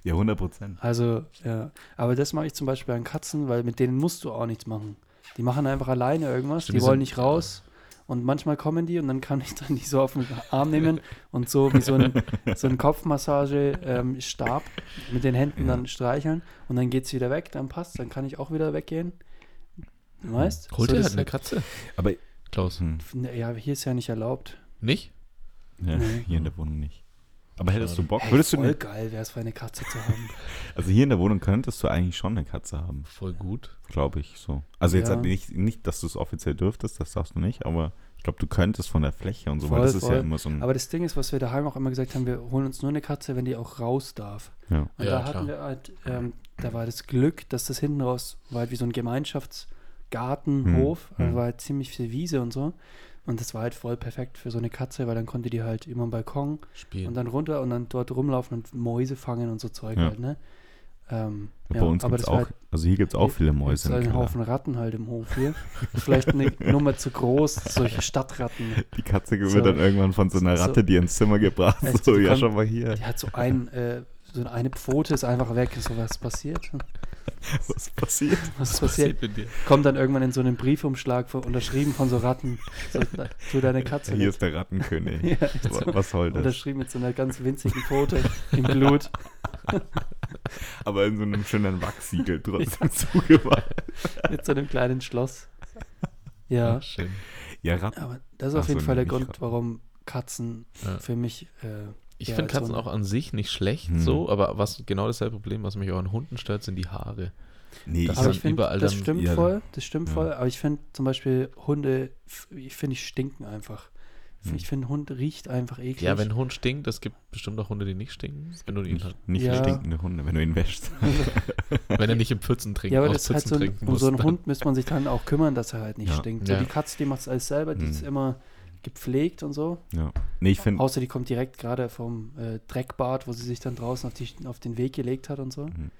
Ja, 100 Prozent. Also, ja. Aber das mache ich zum Beispiel an Katzen, weil mit denen musst du auch nichts machen. Die machen einfach alleine irgendwas, Stimmt, die wollen nicht raus. Und manchmal kommen die und dann kann ich dann die so auf den Arm nehmen und so wie so ein, so ein Kopfmassage-Stab mit den Händen Ja. dann streicheln und dann geht es wieder weg, dann passt, dann kann ich auch wieder weggehen. Du weißt? Holt So, halt eine Katze? Aber Klaus. hm, halt- Ja, hier ist ja nicht erlaubt. Nicht? ja, Nee. hier in der Wohnung nicht. Aber hättest du Bock? Hey, Würdest du voll ne, geil, wäre es für eine Katze zu haben. Also hier in der Wohnung könntest du eigentlich schon eine Katze haben, Voll gut. glaube ich so. Also jetzt Ja. halt nicht, nicht, dass du es offiziell dürftest, das darfst du nicht, aber ich glaube, du könntest von der Fläche und so, weil Voll, das ist ja voll. immer so ein. Aber das Ding ist, was wir daheim auch immer gesagt haben, wir holen uns nur eine Katze, wenn die auch raus darf. ja. Und Ja, da klar. hatten wir halt, ähm, da war das Glück, dass das hinten raus war halt wie so ein Gemeinschaftsgarten, Hm, Hof, also hm. war halt ziemlich viel Wiese und so. Und das war halt voll perfekt für so eine Katze, weil dann konnte die halt immer am Balkon Spielen. und dann runter und dann dort rumlaufen und Mäuse fangen und so Zeug Ja. halt, ne? Ähm, Bei ja, uns aber gibt es das auch, halt, also hier gibt es auch viele Mäuse. im ein Keller. Haufen Ratten halt im Hof hier. Vielleicht eine Nummer zu groß, solche Stadtratten. Die Katze wird So. dann irgendwann von so einer So. Ratte, die ins Zimmer gebracht. So, ja, schon mal hier. Die hat so ein, äh, so eine Pfote ist einfach weg. So was passiert. Was passiert? Was Was passiert? passiert mit dir? kommt dann irgendwann in so einen Briefumschlag von, unterschrieben von so Ratten. So, tu deine Katze Hier weg. ist der Rattenkönig. Ja, so. Wa- Was soll das? Unterschrieben mit so einer ganz winzigen Pfote im Blut. Aber in so einem schönen Wachsiegel trotzdem zugemacht. Mit so einem kleinen Schloss. Ja, Ach, schön. Ja, Ratten. aber das ist Ach auf so, jeden Fall nee, der Grund, warum Katzen Ja. für mich. Äh, Ich Ja, finde Katzen Hund. auch an sich nicht schlecht Hm. so, aber was genau dasselbe Problem, was mich auch an Hunden stört, sind die Haare. Nee, Das aber ich überall das stimmt ja, voll. Das stimmt ja. voll. Aber ich finde zum Beispiel Hunde, ich finde, die stinken einfach. Hm. Ich finde, Hund riecht einfach eklig. Ja, wenn ein Hund stinkt, es gibt bestimmt auch Hunde, die nicht stinken, wenn du ihn halt, nicht, nicht Ja. stinkende Hunde, wenn du ihn wäschst. wenn er nicht im Pfützen trinkt, Ja, aber das halt Pfützen so ein, trinken um so einen Hund müsste man sich dann auch kümmern, dass er halt nicht Ja. stinkt. So Ja. die Katze, die macht es alles selber, die Mhm. ist immer gepflegt und so. Ja. Nee, ich finde. Außer die kommt direkt gerade vom äh, Dreckbad, wo sie sich dann draußen auf, die, auf den Weg gelegt hat und so. Mhm.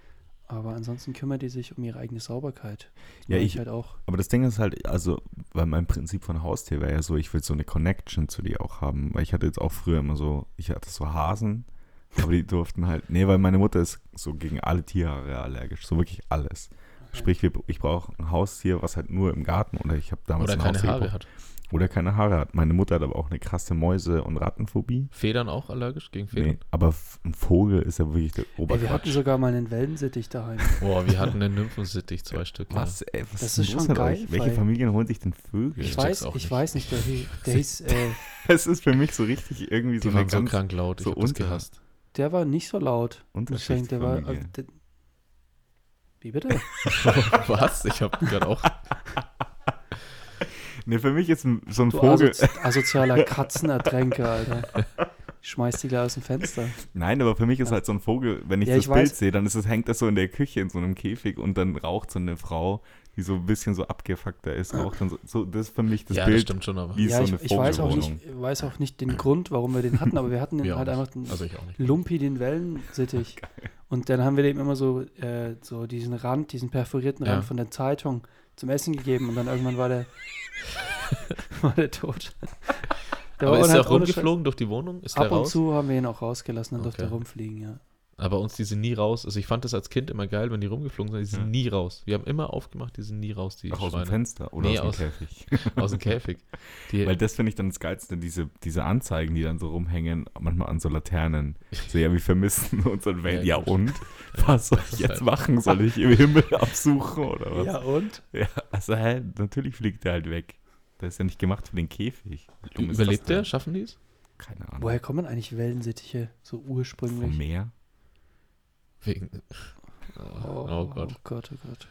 Aber ansonsten kümmert die sich um ihre eigene Sauberkeit. Das Ja, mach ich- halt auch. Aber das Ding ist halt, also, weil mein Prinzip von Haustier wäre ja so, ich will so eine Connection zu dir auch haben. Weil ich hatte jetzt auch früher immer so, ich hatte so Hasen, aber die durften halt, nee, weil meine Mutter ist so gegen alle Tierhaare allergisch, so wirklich alles. Sprich, wir, ich brauche ein Haustier, was halt nur im Garten oder ich habe damals Oder ein keine Haustier Haare gebraucht. hat. Oder keine Haare hat. Meine Mutter hat aber auch eine krasse Mäuse- und Rattenphobie. Federn auch allergisch gegen Federn? Nee, aber ein Vogel ist ja wirklich der Ey, wir hatten sogar mal einen Wellensittich daheim. Boah, wir hatten einen Nymphensittich, zwei Stück. ja. was, ey, was Das ist schon geil, euch? Welche Familien holen sich denn Vögel? Ich, Ich weiß, ich nicht. weiß nicht, der, der hieß, äh, Es ist für mich so richtig irgendwie so Die eine waren so ganz krank laut, ich so hab gehasst. der war nicht so laut. sagen. Der war, also, der, wie bitte? Was? Ich habe gerade auch. Nee, für mich ist ein, so ein Du Vogel. asozi asozialer Katzenertränker, Alter. Ich schmeiß die gleich aus dem Fenster. Nein, aber für mich ist Ja. halt so ein Vogel, wenn ich Ja, das ich Bild weiß. sehe, dann ist es, hängt das so in der Küche in so einem Käfig und dann raucht so eine Frau, die so ein bisschen so abgefuckter ist, raucht dann so, so. Das ist für mich das ja, das Bild, stimmt schon, aber. wie ja, so ich, eine ich weiß auch, nicht, weiß auch nicht den Grund, warum wir den hatten, aber wir hatten den halt einfach den Also ich auch nicht. Lumpi, den Wellensittich. Und dann haben wir dem immer so, äh, so diesen Rand, diesen perforierten Ja. Rand von der Zeitung zum Essen gegeben und dann irgendwann war der, war der tot. Der aber ist halt er Scheiß- rumgeflogen durch die Wohnung? Ab und raus? zu haben wir ihn auch rausgelassen, dann durfte er Okay. rumfliegen, ja. Aber uns, die sind nie raus. Also ich fand das als Kind immer geil, wenn die rumgeflogen sind, die sind Ja. nie raus. Wir haben immer aufgemacht, die sind nie raus, die Ach, aus dem. Fenster oder Nee, aus dem aus- Käfig. Aus dem Käfig. Die, Weil das finde ich dann das Geilste, diese, diese Anzeigen, die dann so rumhängen, manchmal an so Laternen. So, ja, wir vermissen unsere Welt. Ja, Ja, und? Was soll ich jetzt machen? Soll ich im Himmel absuchen oder was? Ja, und? also, hä, natürlich fliegt der halt weg. Der ist ja nicht gemacht für den Käfig. Überlebt der? Schaffen die es? Keine Ahnung. Woher kommen eigentlich Wellensittiche so Vom ursprünglich? Meer? Wegen. Oh, Oh Gott. Oh Gott, oh Gott.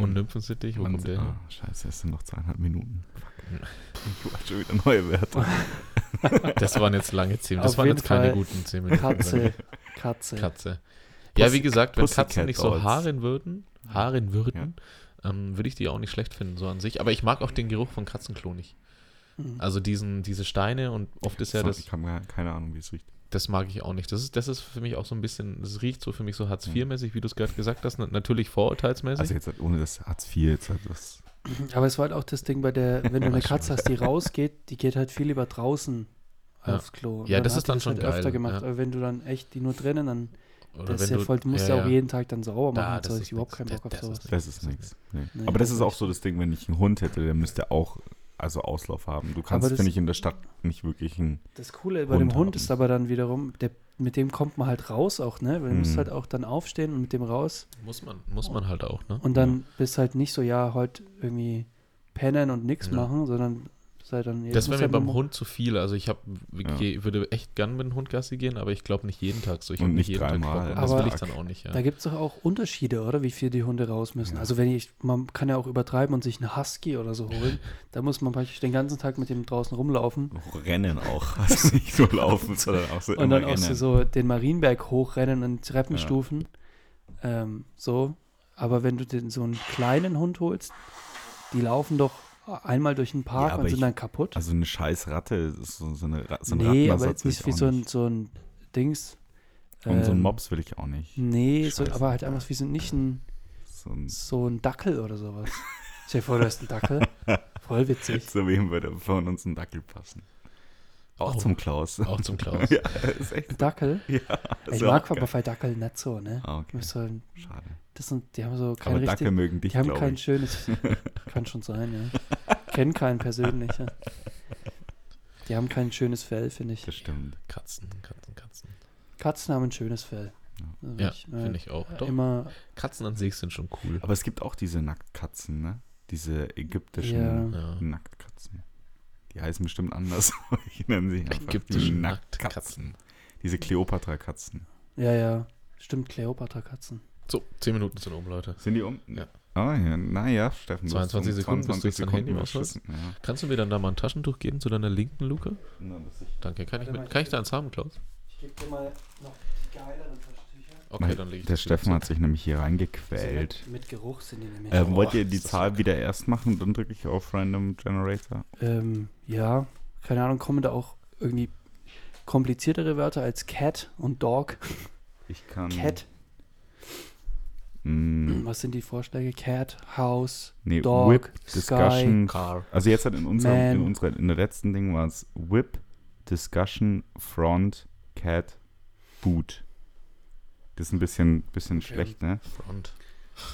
Und Nymphensittich, wo kommt der her? ah, scheiße, es sind noch zweieinhalb Minuten. Fuck. Ich wollte schon wieder neue Werte. Das waren jetzt lange 10 Das Auf waren jetzt keine Fall guten 10 Minuten. Katze, Katze. Katze. Ja, wie gesagt, wenn Pussycat Katzen nicht so haaren würden, haaren würden, ähm, würde ich die auch nicht schlecht finden, so an sich. Aber ich mag auch den Geruch von Katzenklo nicht. Mhm. Also diesen, diese Steine und oft ist ja das, Ich habe keine Ahnung, wie es riecht. Das mag ich auch nicht. Das ist, das ist für mich auch so ein bisschen, das riecht so für mich so Hartz IV-mäßig, wie du es gerade gesagt hast. Na- Natürlich vorurteilsmäßig. Also jetzt halt ohne das Hartz IV, jetzt halt das. Aber es war halt auch das Ding bei der, wenn du eine Katze hast, die rausgeht, die geht halt viel lieber draußen Ja. aufs Klo. Ja, das ist dann schon halt öfter geil, gemacht. ja. Aber wenn du dann echt die nur drinnen, dann Oder das ist ja voll, du musst ja, auch jeden Tag dann sauber machen. Da, das ich ist überhaupt nix. keinen Bock auf sowas. ist Das ist nichts. Nee. Nee, Aber das ist auch so das Ding, wenn ich einen Hund hätte, der müsste auch also Auslauf haben. Du kannst, finde ich, in der Stadt nicht wirklich einen. Das Coole bei Hund dem Hund haben. ist aber dann wiederum, der, mit dem kommt man halt raus auch, ne? Weil du musst Mhm. halt auch dann aufstehen und mit dem raus. Muss man, muss man halt auch, ne? Und dann bist halt nicht so, ja, heute irgendwie pennen und nichts Ja. machen, sondern sei dann. Das wäre mir halt beim Hund zu viel. Also ich hab, Ja. würde echt gern mit dem Hund Gassi gehen, aber ich glaube nicht jeden Tag so. Ich Und nicht jeden Tag dreimal Bock und am das will Tag. ich dann auch nicht, ja. Da gibt es doch auch Unterschiede, oder? Wie viel die Hunde raus müssen. Ja. Also wenn ich, man kann ja auch übertreiben und sich einen Husky oder so holen. da muss man praktisch den ganzen Tag mit dem draußen rumlaufen. Rennen auch. Also nicht nur laufen, sondern auch so Und immer dann auch so, rennen. so den Marienberg hochrennen und Treppenstufen. Ähm, so. Aber wenn du den, so einen kleinen Hund holst, die laufen doch einmal durch den Park Ja, und sind ich- dann kaputt. Also eine scheiß Ratte, ist so, so, eine, so ein nee, aber will nicht ich wie so ein, so ein Dings. Und so ein ähm, Mops will ich auch nicht. Nee, so, aber halt einfach wie so nicht ein, So, ein, so ein Dackel oder sowas. Stell dir vor, du hast einen Dackel. Voll witzig. zu wem würde von uns ein Dackel passen? Auch Oh. zum Klaus. Auch zum Klaus. ja, ist echt. Ein Dackel? Ja, ich mag aber bei Dackel nicht so, ne? Ah, okay. So Schade. Das sind, die haben so kein Aber richtig, mögen dich, die haben kein ich. schönes, kann schon sein, ja. Kennen keinen persönlich, ja. Die haben kein schönes Fell, finde ich. Das stimmt. Katzen, Katzen, Katzen. Katzen haben ein schönes Fell. Also Ja, ich, äh, finde ich auch. Doch, Immer, Katzen an sich sind schon cool. Aber es gibt auch diese Nacktkatzen, ne? Diese ägyptischen Ja. Nacktkatzen. Die heißen bestimmt anders. ich nenne sie einfach Ägyptische die Nacktkatzen. Diese Kleopatra-Katzen. ja, ja. Stimmt, Kleopatra-Katzen. So, 10 Minuten sind um, Leute. Sind die um? Ja. Ah ja, naja, Steffen. du hast 22 um Sekunden, bis du jetzt dein Handy überschritten, Ja. Kannst du mir dann da mal ein Taschentuch geben zu deiner linken Luke? Na, das ist- Danke. Kann ich, mit, kann ich da eins haben, Klaus? Ich gebe dir mal noch geilere Taschentücher. Okay, dann lege ich Der Steffen hat sich nämlich hier reingequält. Mit, mit Geruch sind die nämlich. Ähm, wollt Oh, ihr die ist das Zahl wieder erst machen? Dann drücke ich auf Random Generator. Ähm, ja, keine Ahnung, kommen da auch irgendwie kompliziertere Wörter als Cat und Dog? Ich kann. Cat, Mm, was sind die Vorschläge? Cat, House, nee, Dog, Whip, Sky. Discussion. Car. Also jetzt hat in unserem, in unserer, in der letzten Ding war es Whip, Discussion, Front, Cat, Boot. Das ist ein bisschen, bisschen Okay. schlecht, ne? Front.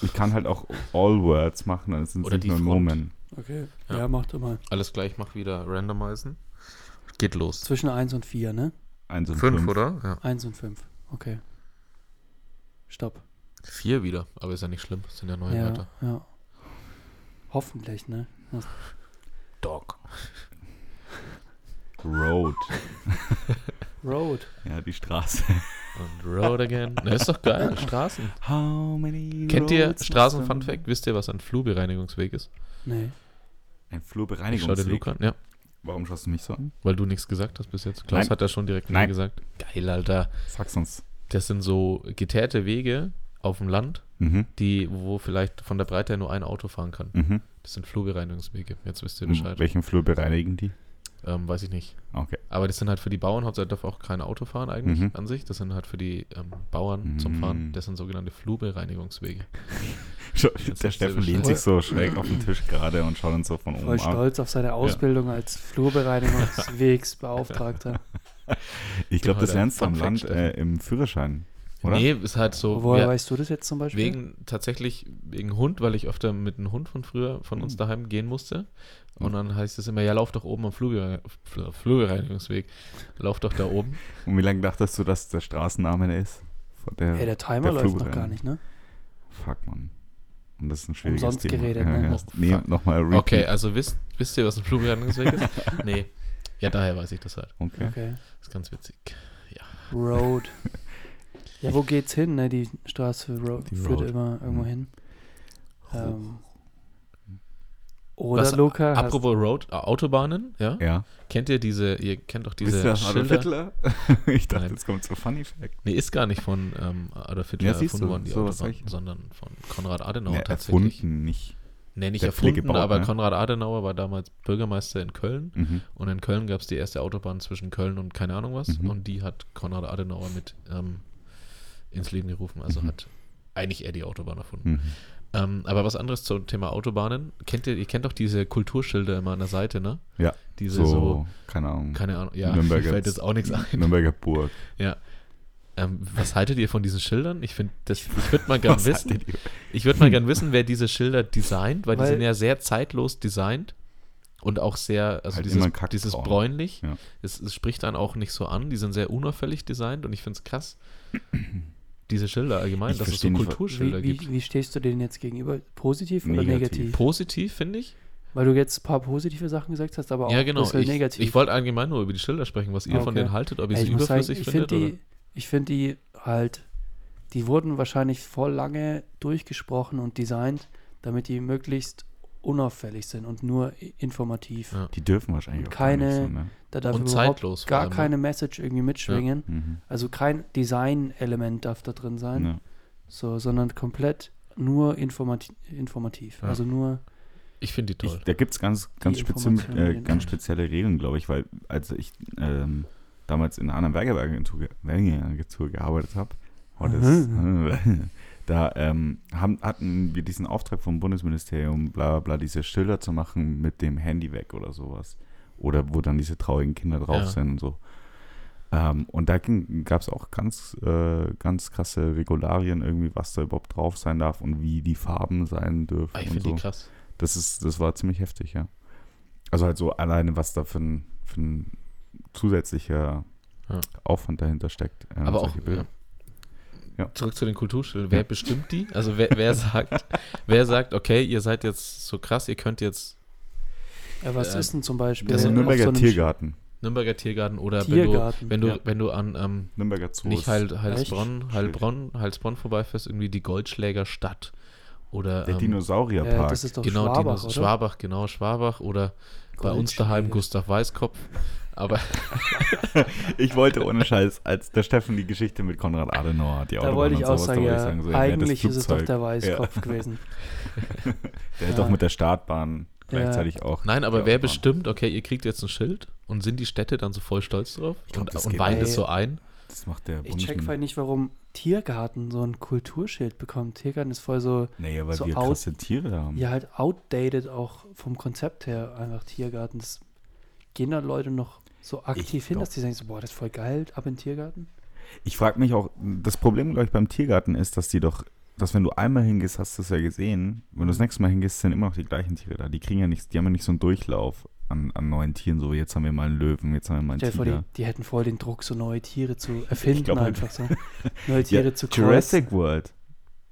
Ich kann halt auch All Words machen, dann sind es Oder die nur Front. Nomen. Okay, Ja. ja, mach doch mal. Alles gleich, mach wieder randomisen. Geht los. Zwischen 1 und 4, ne? Eins und Fünf, fünf. oder? Ja. 1 und 5. Okay. Stopp. Vier wieder, aber ist ja nicht schlimm. Das sind ja neue ja, Wörter. ja. Hoffentlich, ne? Dog. Road. Road. Ja, die Straße. Und Road again. Na, ist doch geil. Straßen. How many Kennt ihr roads Straßen must Fun a- Fact? Wisst ihr, was ein Flurbereinigungsweg ist? Nee. Ein Ich schau den Flurbereinigungsweg. Luca an. Ja, Warum schaust du mich so an? weil du nichts gesagt hast bis jetzt. Klaus Nein. hat ja schon direkt Nein. Nein gesagt. Geil, Alter. Sag's uns. Das sind so geteerte Wege auf dem Land, Mhm. die, wo vielleicht von der Breite her nur ein Auto fahren kann. Mhm. Das sind Flurbereinigungswege. Jetzt wisst ihr Und Bescheid. welchen Flur bereinigen die? Ähm, weiß ich nicht. Okay. Aber das sind halt für die Bauern, hauptsächlich darf auch kein Auto fahren eigentlich Mhm. an sich. Das sind halt für die ähm, Bauern zum Mhm. Fahren. Das sind sogenannte Flurbereinigungswege. Der Steffen lehnt sich so schräg auf den Tisch gerade und schaut uns so von oben Voll an. stolz auf seine Ausbildung als Flurbereinigungswegsbeauftragter. Ich glaube, das heute lernst du am Land äh, im Führerschein, oder? Nee, ist halt so. Woher wir- weißt du das jetzt zum Beispiel? Wegen, tatsächlich wegen Hund, weil ich öfter mit einem Hund von früher von uns Mhm. daheim gehen musste. Und dann heißt es immer, ja, lauf doch oben am Flüge, Fl- Flügelreinigungsweg. Lauf doch da oben. Und wie lange dachtest du, dass der Straßenname ist? Von der, Ey, der Timer der läuft noch gar nicht, ne? Fuck, Mann. Und das ist ein schwieriges Umsonst Thema. geredet, ja, ne? ja. Nee, nochmal Repeat. Okay, also wisst, wisst ihr, was ein Flügelreinigungsweg ist? nee. Ja, daher weiß ich das halt. Okay. Okay. Das ist ganz witzig. Road. Ja, wo geht's hin, ne? Die Straße Road Die führt Road. immer irgendwo Mhm. hin. Ähm, oder Was, Luca, Apropos Road, Autobahnen, ja? Ja. Kennt ihr diese, ihr kennt doch diese ihr das Adolf? Hitler? ich dachte, Nein. jetzt kommt so Funny Fact. Nee, ist gar nicht von ähm, Adolf Hitler Ja, erfunden du, worden, die Autobahn, sondern von Konrad Adenauer Ja, tatsächlich. erfunden nicht. Nee, nicht Der erfunden, gebaut, aber ne? Konrad Adenauer war damals Bürgermeister in Köln Mhm. und in Köln gab es die erste Autobahn zwischen Köln und keine Ahnung was Mhm. und die hat Konrad Adenauer mit ähm, ins Leben gerufen, also Mhm. hat eigentlich er die Autobahn erfunden. Mhm. Ähm, aber was anderes zum Thema Autobahnen, kennt ihr, ihr kennt doch diese Kulturschilder immer an der Seite, ne? Ja, Diese so, so, keine Ahnung. keine Ahnung, ja, Nürnberger- fällt jetzt auch nichts ein. Nürnberger Burg. Ja. Ähm, was haltet ihr von diesen Schildern? Ich finde, das, ich würde mal gern Was wissen, ich würde mal gern wissen, wer diese Schilder designt, weil, die Weil- sind ja sehr zeitlos designt und auch sehr, also Halt dieses, dieses bräunlich, Ja. es, es spricht dann auch nicht so an, die sind sehr unauffällig designt und ich finde es krass, diese Schilder allgemein, Ich dass es so nicht, Kulturschilder wie, gibt. wie, stehst du denen jetzt gegenüber? Positiv oder Negativ. negativ? Positiv, finde ich. Weil du jetzt ein paar positive Sachen gesagt hast, aber auch Ja, ein genau. Ich, negativ. ich wollte allgemein nur über die Schilder sprechen, was ihr von Okay. denen haltet, ob ihr Ey, sie ich muss sagen, überflüssig ich finde findet. die, oder? ich finde die halt, die wurden wahrscheinlich voll lange durchgesprochen und designt, damit die möglichst unauffällig sind und nur informativ. Ja. Die dürfen wahrscheinlich Und auch keine- so, ne? Da darf Und überhaupt gar allem, ne? keine Message irgendwie mitschwingen. Mhm. Also kein Design-Element darf da drin sein, Ja. so, sondern komplett nur informati informativ. Ja. Also nur, Ich finde die toll. Ich, da gibt es ganz, ganz, spezi äh, ganz spezielle Regeln, glaube ich, weil als ich ähm, damals in einer anderen Werbeagentur, ge- Werbeagentur gearbeitet habe, war das, da ähm, haben, hatten wir diesen Auftrag vom Bundesministerium, bla bla bla, diese Schilder zu machen mit dem Handy weg oder sowas. Oder wo dann diese traurigen Kinder drauf Ja. sind und so. Ähm, und da gab es auch ganz, äh, ganz krasse Regularien irgendwie, was da überhaupt drauf sein darf und wie die Farben sein dürfen. Ah, ich und finde so. die krass. Das ist, das war ziemlich heftig, ja. Also halt so alleine, was da für ein, für ein zusätzlicher Ja. Aufwand dahinter steckt. äh, Aber auch, ja. Ja. Zurück zu den Kulturschildern. Wer bestimmt die? Also wer, wer sagt, wer sagt, okay, ihr seid jetzt so krass, ihr könnt jetzt ja, was Ähm, ist denn zum Beispiel? das Also ist Nürnberger so Tiergarten. Nürnberger Tiergarten oder Tiergarten, wenn du, wenn ja. du, wenn du an ähm, Nürnberger Zoo. nicht Heil, Heilsbronn. Heilbronn, Heilsbronn vorbeifährst, irgendwie die Goldschläger Stadt oder der ähm, Dinosaurierpark. Ja, das ist doch genau, Schwabach, Dinos- oder? Schwabach, genau, Schwabach oder bei uns daheim. Gustav Weißkopf. Aber ich wollte ohne Scheiß, als der Steffen die Geschichte mit Konrad Adenauer hat, die Da Autobahn wollte ich und auch sagen, da ja, wollte ich sagen, so, ja, eigentlich ist es doch der Weißkopf gewesen. Der hat Ja. doch mit der Startbahn gleichzeitig auch. nein, aber wer bestimmt, okay, ihr kriegt jetzt ein Schild und sind die Städte dann so voll stolz drauf glaub, und, und nicht. das so ein? Das macht der Ich check voll nicht, warum Tiergarten so ein Kulturschild bekommt. Tiergarten ist voll so, Naja, weil so wir out- krasse Tiere haben. ja halt outdated auch vom Konzept her einfach Tiergarten. Das gehen da Leute noch so aktiv hin, glaub- dass die sagen so, boah, das ist voll geil, ab in den Tiergarten. Ich frage mich auch, das Problem, glaube ich, beim Tiergarten ist, dass die doch, dass wenn du einmal hingehst, hast du es ja gesehen, wenn du das nächste Mal hingehst, sind immer noch die gleichen Tiere da. Die kriegen ja nichts, die haben ja nicht so einen Durchlauf an, an neuen Tieren, so jetzt haben wir mal einen Löwen, jetzt haben wir mal einen Stell dir vor, die, Tiger. die hätten voll den Druck, so neue Tiere zu erfinden, glaub einfach so. Neue Tiere zu Jurassic World.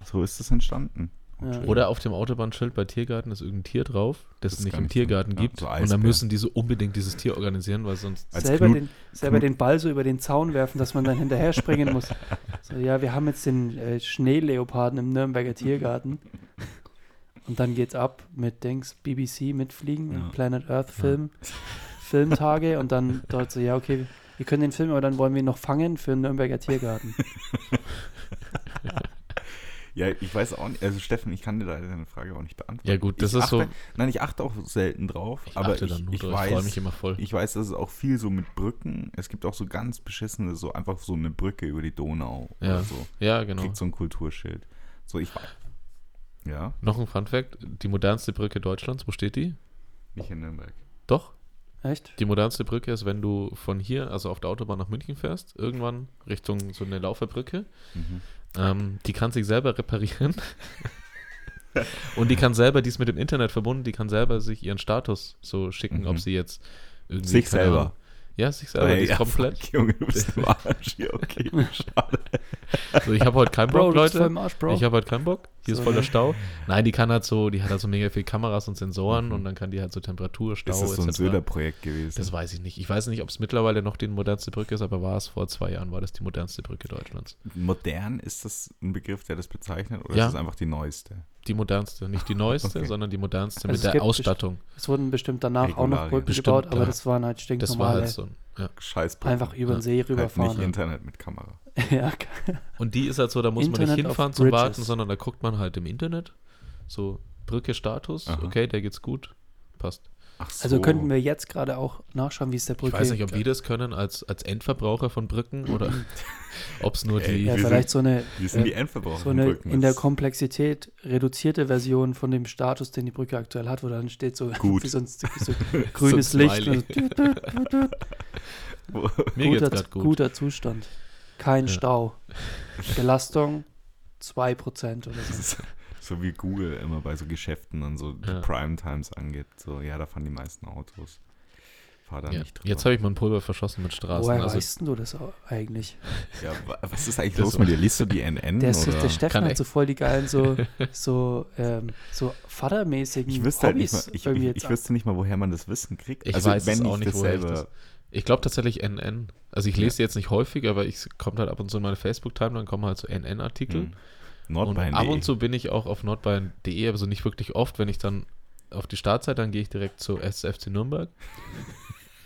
So ist es entstanden. Ja. Oder auf dem Autobahnschild bei Tiergarten ist irgendein Tier drauf, das, Das es nicht im Tiergarten ja, gibt. so und dann müssen die so unbedingt dieses Tier organisieren, weil sonst. Als selber Knut- den, selber Knut- den Ball so über den Zaun werfen, dass man dann hinterher springen muss. So, ja, wir haben jetzt den äh, Schneeleoparden im Nürnberger Tiergarten. Und dann geht's ab mit Dings, BBC mitfliegen, Ja. Planet Earth Film, Filmtage und dann dort so, ja, okay, wir können den Film, aber dann wollen wir ihn noch fangen für den Nürnberger Tiergarten. Ja, ich weiß auch nicht, also Steffen, ich kann dir leider deine Frage auch nicht beantworten. Ja, gut, das ich ist so- achte, Nein, ich achte auch selten drauf, Ich aber achte ich, dann nur ich drauf, ich freue mich weiß, immer voll. ich weiß, dass es auch viel so mit Brücken, es gibt auch so ganz beschissene, so einfach so eine Brücke über die Donau Ja. oder so. Ja, genau. Kriegt so ein Kulturschild. So, ich weiß. Ja, Noch ein Fun Fact: Die modernste Brücke Deutschlands, wo steht die? nicht in Nürnberg. Doch, Echt? Die modernste Brücke ist, wenn du von hier, also auf der Autobahn nach München fährst, irgendwann Richtung so eine Lauferbrücke. Mhm. Ähm, die kann sich selber reparieren. Und die kann selber, die ist mit dem Internet verbunden, die kann selber sich ihren Status so schicken, Mhm. ob sie jetzt irgendwie. Sich selber. Ahnung- Ja, sich selber. Ey, die ist ja, komplett. Fuck, Junge, du bist im Arsch. Ja, okay, schade. So, ich habe heute keinen Bock, voll Leute. im Arsch, Bro. Ich habe halt keinen Bock. Hier So, ist voll der ne? Stau. Nein, die kann halt so, die hat halt so mega viele Kameras und Sensoren Mhm. und dann kann die halt so Temperatur, Stau Ist das so ein. Söder-Projekt gewesen? Das weiß ich nicht. Ich weiß nicht, ob es mittlerweile noch die modernste Brücke ist, aber war es vor zwei Jahren, war das die modernste Brücke Deutschlands. Modern, ist das ein Begriff, der das bezeichnet? Oder Ja. ist das einfach die neueste? Die modernste, nicht die neueste, Okay. sondern die modernste Also mit der Ausstattung. Es wurden bestimmt danach auch noch Regularien. Brücken Bestimmt, gebaut, aber ja. das waren halt Das war stinknormale. halt so. ein- Ja. Scheiß einfach über den Ja. See halt rüberfahren. nicht Internet mit Kamera. ja, Und die ist halt so, da muss man Internet nicht of hinfahren zum Bridges. Warten, sondern da guckt man halt im Internet. So, Brücke Status, Aha. okay, der geht's gut. Passt. Ach so. also könnten wir jetzt gerade auch nachschauen, wie es der Ich Brücke weiß nicht, ob wir das können als, als Endverbraucher von Brücken oder ob es nur Ey, die. Ja, wir vielleicht so eine, Wir sind die äh, Endverbraucher so von eine Brücken. in der Komplexität reduzierte Version von dem Status, den die Brücke aktuell hat, wo dann steht so, Gut. wie sonst so grünes So Licht. So. Mir guter, gut. guter Zustand. Kein Ja. Stau. Belastung 2% oder so. so wie Google immer bei so Geschäften und so Ja. Prime Times angibt. So, ja, da fahren die meisten Autos. Fahr da Ja. nicht drüber. Jetzt habe ich mein Pulver verschossen mit Straßen. Woher Also, weißt denn du das eigentlich? ja, wa- was ist eigentlich Das los mit dir? Liest du die NN? Der, ist, oder? der Steffen Kann hat so voll die geilen, so, so, ähm, so vatermäßigen ich wüsste halt nicht mal, Hobbys ich, ich, ich wüsste nicht mal, woher man das Wissen kriegt. Ich also, weiß es wenn auch ich nicht, das woher ich selber, das- ich glaube tatsächlich NN. Also ich lese die jetzt nicht häufig, aber ich kommt halt ab und zu in meine Facebook-Timeline, kommen halt so NN-Artikel. Hm. Und Nordbayern. ab und zu bin ich auch auf nordbayern.de, aber so nicht wirklich oft. Wenn ich dann auf die Startseite, dann gehe ich direkt zu SFC Nürnberg.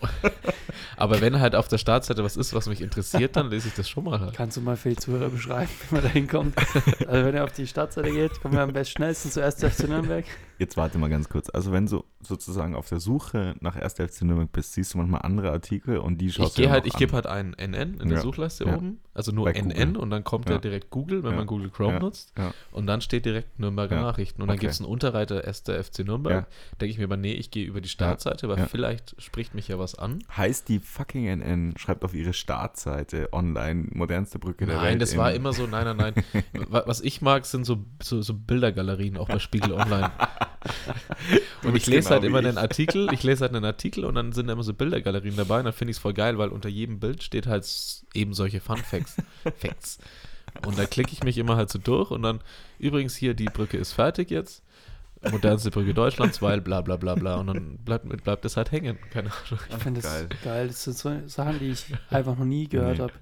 aber wenn halt auf der Startseite was ist, was mich interessiert, dann lese ich das schon mal halt. Kannst du mal für die Zuhörer beschreiben, wie man da hinkommt? also wenn ihr auf die Startseite geht, kommen wir am besten schnellsten zuerst FC Nürnberg. Jetzt warte mal ganz kurz. Also wenn du sozusagen auf der Suche nach 1. FC Nürnberg bist, siehst du manchmal andere Artikel und die Ich schaust du gehe dir halt, ich gebe halt einen NN in der Ja, Suchleiste ja. oben, also nur Bei NN Google. und dann kommt Ja. direkt Google, wenn man Google Chrome nutzt. Und dann steht direkt Nürnberger. Nachrichten. Und dann Okay. gibt es einen Unterreiter 1. FC Nürnberg. Denke ich mir aber, nee, ich gehe über die Startseite, weil vielleicht spricht mich ja was an. Heißt die fucking NN, schreibt auf ihre Startseite online, modernste Brücke der Welt. Nein, das war immer so, nein, nein, nein. Wa- Was ich mag, sind so, so, so Bildergalerien, auch bei Spiegel Online. Und ich lese genau halt immer ich. den Artikel, ich lese halt einen Artikel und dann sind da immer so Bildergalerien dabei und dann finde ich es voll geil, weil unter jedem Bild steht halt eben solche Fun Facts. Facts. Und da klicke ich mich immer halt so durch und dann, übrigens hier, die Brücke ist fertig jetzt. Modernste Brücke Deutschlands, weil bla bla bla bla. Und dann bleibt, bleibt das halt hängen. Keine Ahnung. Ich finde das geil. geil. Das sind so Sachen, die ich einfach noch nie gehört Nee. habe.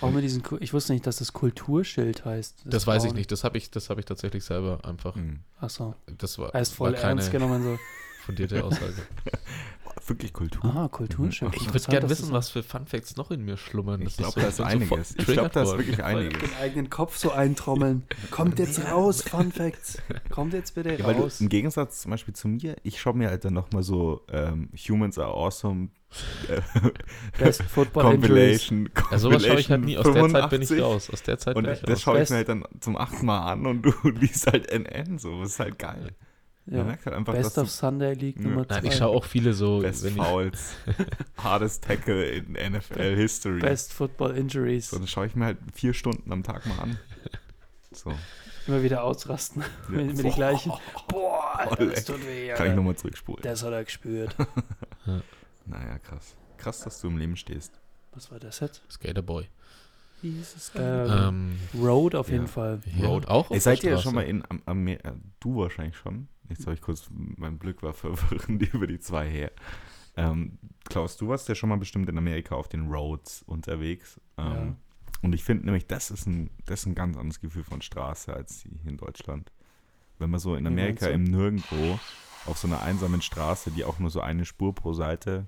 Auch mit diesen, ich wusste nicht, dass das Kulturschild heißt. Das weiß ich nicht. Das habe ich, das hab ich tatsächlich selber einfach. Hm. Achso, Das war, er ist voll war keine ernst genommen. So. fundierte Aussage. Wirklich Kultur. Aha, Kulturschild. Ich würde gerne wissen, das was für Fun Facts noch in mir schlummern. Ich Das glaube, so- da ist einiges. Ich glaube, da ist wirklich einiges. den eigenen Kopf so eintrommeln. Kommt jetzt raus, Fun Facts. Kommt jetzt bitte Ja, weil du, raus. im Gegensatz zum Beispiel zu mir, ich schaue mir halt dann nochmal so ähm, Humans are awesome Best Football Injuries. Compilation. Ja, sowas schaue ich halt nie. Aus der Zeit bin ich 85. raus. Aus der Zeit Und bin ich das raus. schaue ich mir halt dann zum achten Mal an und du liest halt NN so. Das ist halt geil. Man Ja. merkt halt einfach, Best of Sunday League Ja. Nummer 2. Nein, ich schaue auch viele so, Best wenn Fouls, hardest Tackle in NFL History. Best Football Injuries. So, dann schaue ich mir halt vier Stunden am Tag mal an. So, Immer wieder ausrasten. mit, mit die Boah. gleichen. Boah, Alter, das tut weh. kann ich nochmal zurückspulen. Das hat er gespürt. Naja, krass. Krass, dass du im Leben stehst. Was war das jetzt? Skaterboy. Ähm, Ähm, Road auf jeden Ja. Fall. ja, Road. auch Ey, auf seid der ihr Straße. schon mal in Am Amer äh, Du wahrscheinlich schon. Jetzt habe ich kurz, mein Blick war verwirrend über die zwei her. Ähm, Klaus, du warst ja schon mal bestimmt in Amerika auf den Roads unterwegs. Ähm, Ja. Und ich finde nämlich, das ist, ein, das ist ein ganz anderes Gefühl von Straße als hier in Deutschland. Wenn man so in Wie Amerika im Nirgendwo auf so einer einsamen Straße, die auch nur so eine Spur pro Seite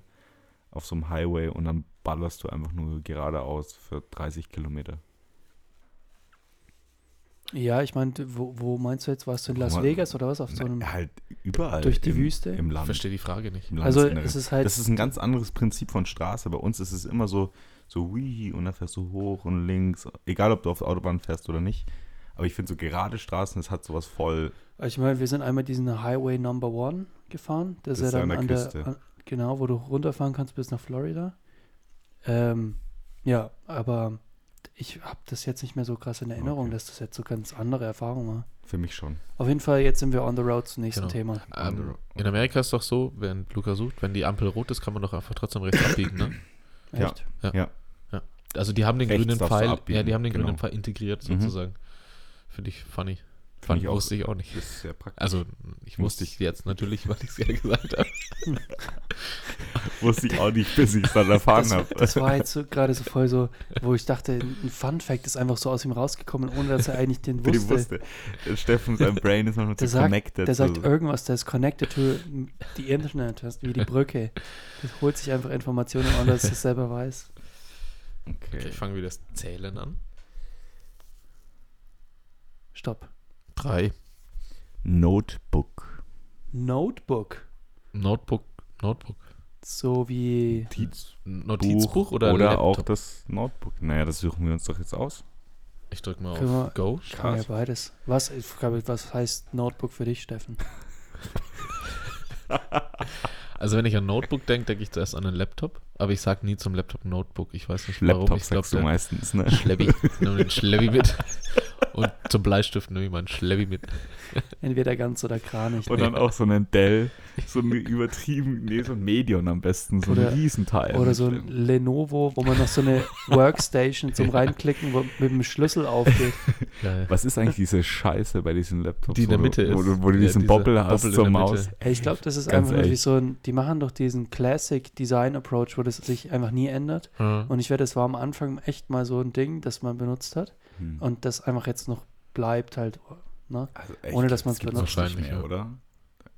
auf so einem Highway und dann ballerst du einfach nur geradeaus für 30 Kilometer. Ja, ich meinte, wo, wo meinst du jetzt? Warst du in Las Vegas oder was? Auf so einem. Na, halt überall. durch die im, Wüste? Im Ich Land. verstehe die Frage nicht. Also es ist halt. das ist ein ganz anderes Prinzip von Straße. Bei uns ist es immer so, so hui und dann fährst du hoch und links. Egal, ob du auf der Autobahn fährst oder nicht. Aber ich finde so gerade Straßen, das hat sowas voll. ich meine, wir sind einmal diesen Highway Number One gefahren. Das, ist ja dann an der. An, genau, wo du runterfahren kannst bis nach Florida. Ähm, ja, aber ich habe das jetzt nicht mehr so krass in Erinnerung, Okay. dass das jetzt so ganz andere Erfahrung war. Für mich schon. Auf jeden Fall, jetzt sind wir on the road zum nächsten Genau. Thema. Ähm, in Amerika ist doch so, während Luca sucht, wenn die Ampel rot ist, kann man doch einfach trotzdem rechts abbiegen, ne? Ja. Echt? Also die haben den Rechts grünen Pfeil, ja, die haben den genau. grünen Pfeil integriert Mhm. sozusagen. Finde ich funny. Fand, ich auch- wusste ich auch nicht. Das ist sehr praktisch. Also ich wusste ich jetzt natürlich, weil ich es ja gesagt habe. wusste ich auch nicht, bis ich es dann erfahren habe. das war jetzt so, gerade so voll so, wo ich dachte, ein Fun Fact ist einfach so aus ihm rausgekommen, ohne dass er eigentlich den Für die wusste. wusste. Steffen, sein Brain ist manchmal Der zu sagt, connected. der sagt so. irgendwas, der ist connected to the Internet, wie die Brücke. Das holt sich einfach Informationen, ohne dass er es selber weiß. Okay, okay. ich fange wieder das Zählen an. Stopp. Drei. Notebook. Notebook. Notebook, Notebook. So wie. Notiz Notizbuch oder, oder Laptop? auch das Notebook. Naja, das suchen wir uns doch jetzt aus. Ich drücke mal Können wir- auf Go. Kann ja beides. Was, was heißt Notebook für dich, Steffen? Also wenn ich an Notebook denke, denke ich zuerst an einen Laptop. Aber ich sage nie zum Laptop Notebook. Ich weiß nicht warum. Laptop Ich glaube, sagst du meistens, ne? Schlebi. Ich nehme den Schlebi mit. Und zum Bleistift nehme ich meinen Schlebi mit. Entweder ganz oder Kranich. Und dann auch so einen Dell, so ein übertrieben, nee, so ein Medion am besten, so Oder- ein Riesenteil. Oder so ein Lenovo, wo man noch so eine Workstation zum Reinklicken wo, mit dem Schlüssel aufgeht. Geil. Was ist eigentlich diese Scheiße bei diesen Laptops? Die in der wo Mitte du, Wo ist. du, wo du Ja, diesen diese Bobbel hast Bobbel in zur Maus. Ey, ich glaube, das ist Ganz einfach nur wie so ein, die machen doch diesen Classic Design Approach, wo das sich einfach nie ändert. Ja. Und ich werde, das war am Anfang echt mal so ein Ding, das man benutzt hat Hm. und das einfach jetzt noch bleibt halt, ne? Also echt, ohne dass das man's gibt's benutzt. Wahrscheinlich, mehr, oder?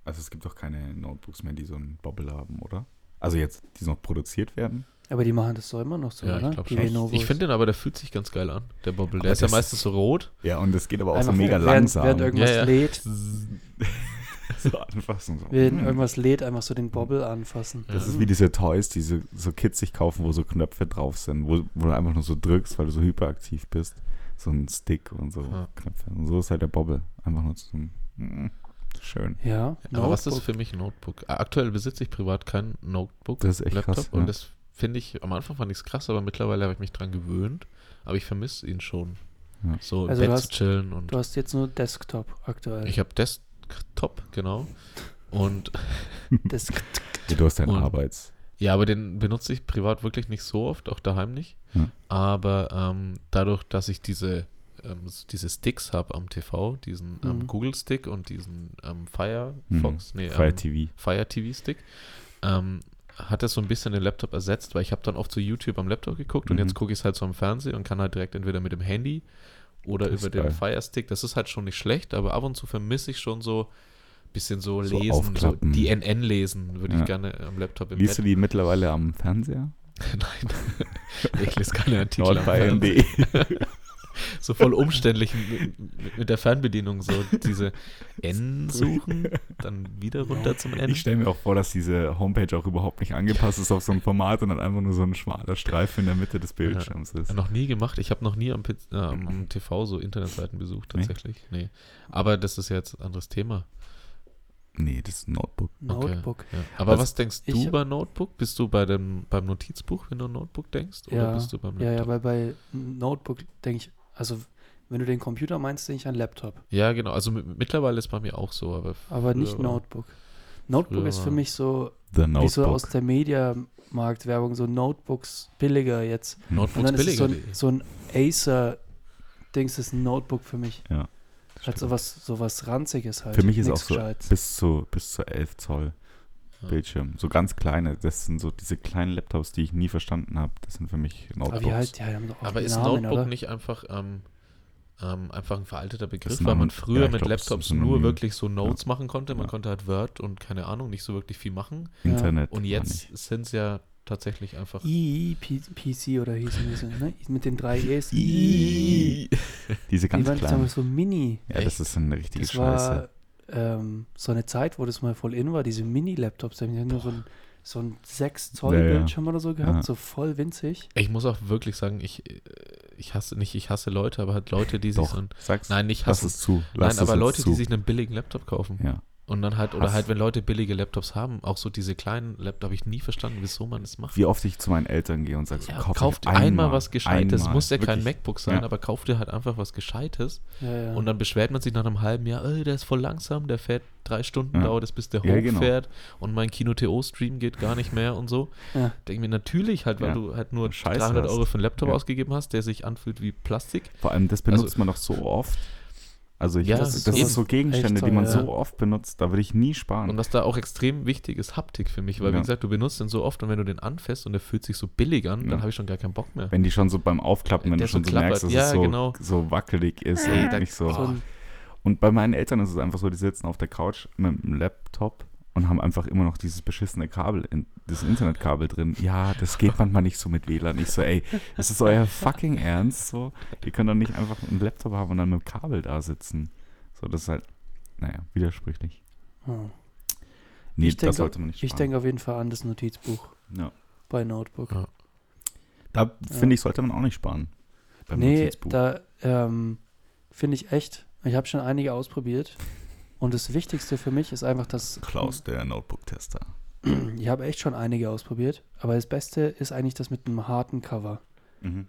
Also es gibt doch keine Notebooks mehr, die so einen Bobbel haben, oder? Also jetzt, die noch produziert werden. Aber die machen das so immer noch so, Ja, oder? ich glaube Die schon. Lenovos. Ich finde den aber, der fühlt sich ganz geil an, der Bobbel. Aber Der ist ja meistens so rot. Ja, und es geht aber auch so Einfach mega während, langsam. Während irgendwas Ja, ja. lädt, so anfassen. So. während Hm. irgendwas lädt, einfach so den Bobbel anfassen. Das Ja. ist wie diese Toys, die so, so Kids sich kaufen, wo so Knöpfe drauf sind, wo, wo du einfach nur so drückst, weil du so hyperaktiv bist. So ein Stick und so Ja. Knöpfe. Und so ist halt der Bobbel. Einfach nur so ein, mm, schön. Ja, Aber was ist Notebook. für mich ein Notebook? Aktuell besitze ich privat kein Notebook. Das ist echt Laptop. krass. Und ja. das finde ich, am Anfang fand ich es krass, aber mittlerweile habe ich mich dran gewöhnt. Aber ich vermisse ihn schon. Ja. So im Also du Bett hast- zu chillen und Du hast jetzt nur Desktop aktuell. ich habe Desktop, genau. Und Desk Ja, du hast deinen Und- Arbeits. ja, aber den benutze ich privat wirklich nicht so oft, auch daheim nicht. Ja. Aber ähm, dadurch, dass ich diese, ähm, diese Sticks habe am TV, diesen ähm, Mhm. Google Stick und diesen ähm, Mhm. Firefox, nee, Fire ähm, TV. Fire TV Stick, hat das so ein bisschen den Laptop ersetzt, weil ich habe dann oft so YouTube am Laptop geguckt und Mhm. jetzt gucke ich es halt so am Fernsehen und kann halt direkt entweder mit dem Handy oder Das über den geil. Fire Stick. Das ist halt schon nicht schlecht, aber ab und zu vermisse ich schon so ein bisschen so So lesen, so die NN lesen, würde Ja. ich gerne am Laptop im Liest du Bett. die mittlerweile am Fernseher? Nein, ich lese keine Artikel. Nordbayern.de. So voll umständlich mit, der Fernbedienung, so diese N suchen, dann wieder runter zum N. Ich stelle mir auch vor, dass diese Homepage auch überhaupt nicht angepasst ist auf so ein Format und dann einfach nur so ein schmaler Streifen in der Mitte des Bildschirms ist. Noch nie gemacht. Ich habe noch nie am, äh, am, TV so Internetseiten besucht, Nee? tatsächlich. Nee. Aber das ist ja jetzt ein anderes Thema. Nee, das ist ein Notebook. Notebook. Ja. Aber Also, was denkst ich- du bei Notebook? Bist du bei dem, beim Notizbuch, wenn du ein Notebook denkst? Oder Ja, bist du beim Ja, ja, Laptop? weil bei Notebook denke ich, also wenn du den Computer meinst, denke ich an Laptop. Ja, genau. Also mi- mittlerweile ist bei mir auch so. Aber Aber nicht Notebook. Notebook ist für mich so, wie so aus der Mediamarktwerbung, so Notebooks billiger jetzt. Und Notebooks es so billiger. ein, so ein Acer-Dings ist ein Notebook für mich. Ja. Hat sowas, sowas Ranziges halt. Für mich ist Nix auch so Gescheites. bis zu, bis zu 11 Zoll Ja. Bildschirm. So ganz kleine. Das sind so diese kleinen Laptops, die ich nie verstanden habe. Das sind für mich Aber Notebooks. wie halt, ja, haben doch auch Aber ist Namen, Notebook oder? nicht einfach, ähm, ähm, einfach ein veralteter Begriff, weil man früher ja, mit glaub, Laptops nur wirklich so Notes machen konnte. Man Ja. konnte halt Word und keine Ahnung, nicht so wirklich viel machen. Internet. Und jetzt sind es ja tatsächlich einfach. II, P- PC oder hießen diese, ne? Mit den drei E's. Diese Die ganz waren kleinen. so mini. Ja, das ist eine richtige Das Scheiße. war ähm, so eine Zeit, wo das mal voll in war, diese Mini-Laptops. Die haben nur so ein, so ein 6 Zoll Ja, ja. Bildschirm oder so gehabt, Ja. so voll winzig. Ich muss auch wirklich sagen, ich, ich hasse nicht, ich hasse Leute, aber halt Leute, die sich Doch, so ein, sag's. Nein, nicht Lass hassen. es zu. Nein, Lass es aber Leute, zu. die sich einen billigen Laptop kaufen. Ja. Und dann halt, oder Hast- halt, wenn Leute billige Laptops haben, auch so diese kleinen Laptops, habe ich nie verstanden, wieso man das macht. Wie oft ich zu meinen Eltern gehe und sage, so, Ja, kauf kauft euch einmal, was Gescheites. einmal. Muss ja kein Wirklich. MacBook sein, Ja. aber kauft dir halt einfach was Gescheites. Ja, ja. Und dann beschwert man sich nach einem halben Jahr, "Ey, der ist voll langsam, der fährt drei Stunden, Ja. dauert es, bis der Ja, genau. hochfährt und mein Kino-TO-Stream geht gar nicht mehr und so. Ja. Denke mir natürlich halt, weil Ja. du halt nur Scheiße 300 hast. Euro für einen Laptop Ja. ausgegeben hast, der sich anfühlt wie Plastik. Vor allem, das benutzt Also- man doch so oft. Also ich, Ja, das, das das, ist so- Gegenstände, echt die man ja. so oft benutzt, da würde ich nie sparen. Und was da auch extrem wichtig ist, Haptik für mich, weil wie Ja. gesagt, du benutzt den so oft und wenn du den anfasst und der fühlt sich so billig an, dann habe ich schon gar keinen Bock mehr. wenn die schon so beim Aufklappen, wenn Der du schon so merkst, dass es so, genau. so wackelig ist und nicht so. so Und bei meinen Eltern ist es einfach so, die sitzen auf der Couch mit dem Laptop und haben einfach immer noch dieses beschissene Kabel, in, das Internetkabel drin. Ja, das geht manchmal nicht so mit WLAN. Ich so, ey, ist das euer fucking Ernst? So, ihr könnt doch nicht einfach einen Laptop haben und dann mit dem Kabel da sitzen. So, das ist halt, naja, widersprüchlich. oh. Nee, Ich das denke- sollte man nicht Ich sparen. denke auf jeden Fall an das Notizbuch ja. bei Notebook. Ja. Da finde ich, sollte man auch nicht sparen. Beim nee, Notizbuch. da ähm, finde ich echt, ich habe schon einige ausprobiert. Und das Wichtigste für mich ist einfach, dass Klaus, der Notebook-Tester. ich habe echt schon einige ausprobiert, aber das Beste ist eigentlich das mit einem harten Cover. Mhm.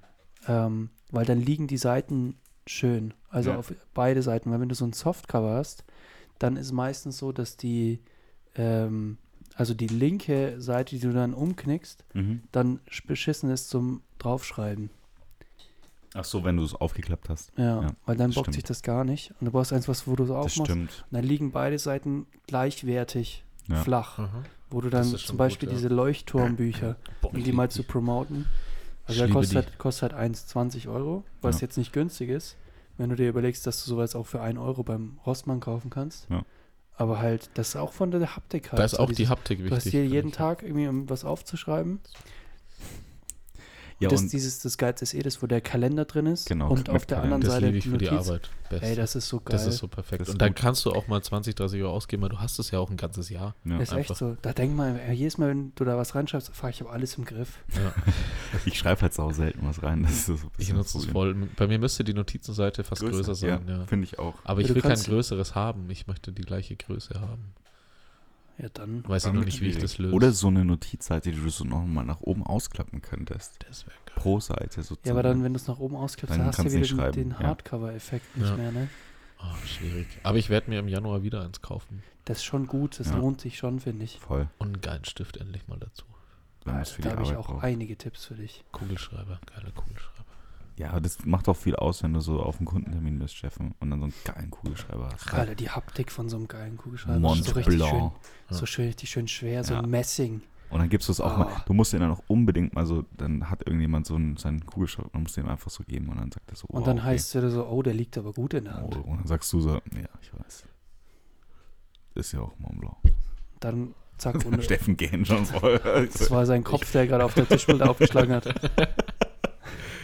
Ähm, weil dann liegen die Seiten schön. Also Ja. auf beide Seiten. Weil wenn du so ein Softcover hast, dann ist meistens so, dass die, ähm, also die linke Seite, die du dann umknickst, Mhm. dann sch- beschissen ist zum Draufschreiben. Ach so, wenn du es aufgeklappt hast. Ja, Ja, weil dann das bockt stimmt. sich das gar nicht. Und du brauchst eins, was, wo du so Das aufmachst. stimmt. Und dann liegen beide Seiten gleichwertig Ja. flach. Aha. Wo du Das dann zum Beispiel gut, ja. diese Leuchtturmbücher, Boah, um die mal zu promoten. Also der kostet die. halt, kostet halt 1,20 Euro, was Ja. jetzt nicht günstig ist, wenn du dir überlegst, dass du sowas auch für 1 Euro beim Rossmann kaufen kannst. Ja. Aber halt, das ist auch von der Haptik halt. Da ist so auch die dieses- Haptik Du wichtig. hast hier jeden ich. Tag irgendwie, um was aufzuschreiben. Ja, das, und dieses, das Geilste ist eh das, wo der Kalender drin ist. Genau, und auf der Kalender. anderen Das Seite liebe ich für die. Arbeit. Best. Ey, das ist so geil. das ist so perfekt. Das ist und dann gut. kannst du auch mal 20, 30 Euro ausgeben, weil du hast es ja auch ein ganzes Jahr. ja. ist echt einfach. so. Da denk mal, jedes Mal, wenn du da was reinschreibst, fahr ich habe alles im Griff. Ja. ich schreibe halt sau selten was rein. Das ist so Ich nutze es das voll. Bei mir müsste die Notizenseite fast Problem. größer sein. Ja. Finde ich auch. Aber ich will kein größeres haben. Ich möchte die gleiche Größe haben. Ja, dann. Weiß ich noch nicht, wie ich das löse. Oder so eine Notizseite, die du so nochmal nach oben ausklappen könntest. das wäre geil. Pro Seite sozusagen. Ja, aber dann, wenn du es nach oben ausklappst, Dann dann hast du kannst du wieder nicht den, den ja. Hardcover-Effekt nicht Ja. mehr, ne? Oh, schwierig. Aber ich werde mir im Januar wieder eins kaufen. Das ist schon gut, das Ja. lohnt sich schon, finde ich. Voll. Und einen geilen Stift endlich mal dazu. Die Da habe ich auch braucht. einige Tipps für dich. Kugelschreiber, geile Kugelschreiber. Ja, das macht auch viel aus, wenn du so auf einen Kundentermin bist, Steffen, und dann so einen geilen Kugelschreiber hast. Alter, die Haptik von so einem geilen Kugelschreiber. Mont so richtig schön, Blanc. so schön, richtig schön schwer, so Ja. ein Messing. Und dann gibst du es auch Oh. mal, du musst den dann auch unbedingt mal so, dann hat irgendjemand so einen, seinen Kugelschreiber, man muss den einfach so geben und dann sagt er so, Und oh, dann okay. heißt es so, oh, der liegt aber gut in der Oh, Hand. und dann sagst du so, ja, ich weiß. Ist ja auch Mont Blanc. Dann zack, und Steffen gehen schon voll. das war sein Kopf, der gerade auf der Tischplatte aufgeschlagen hat.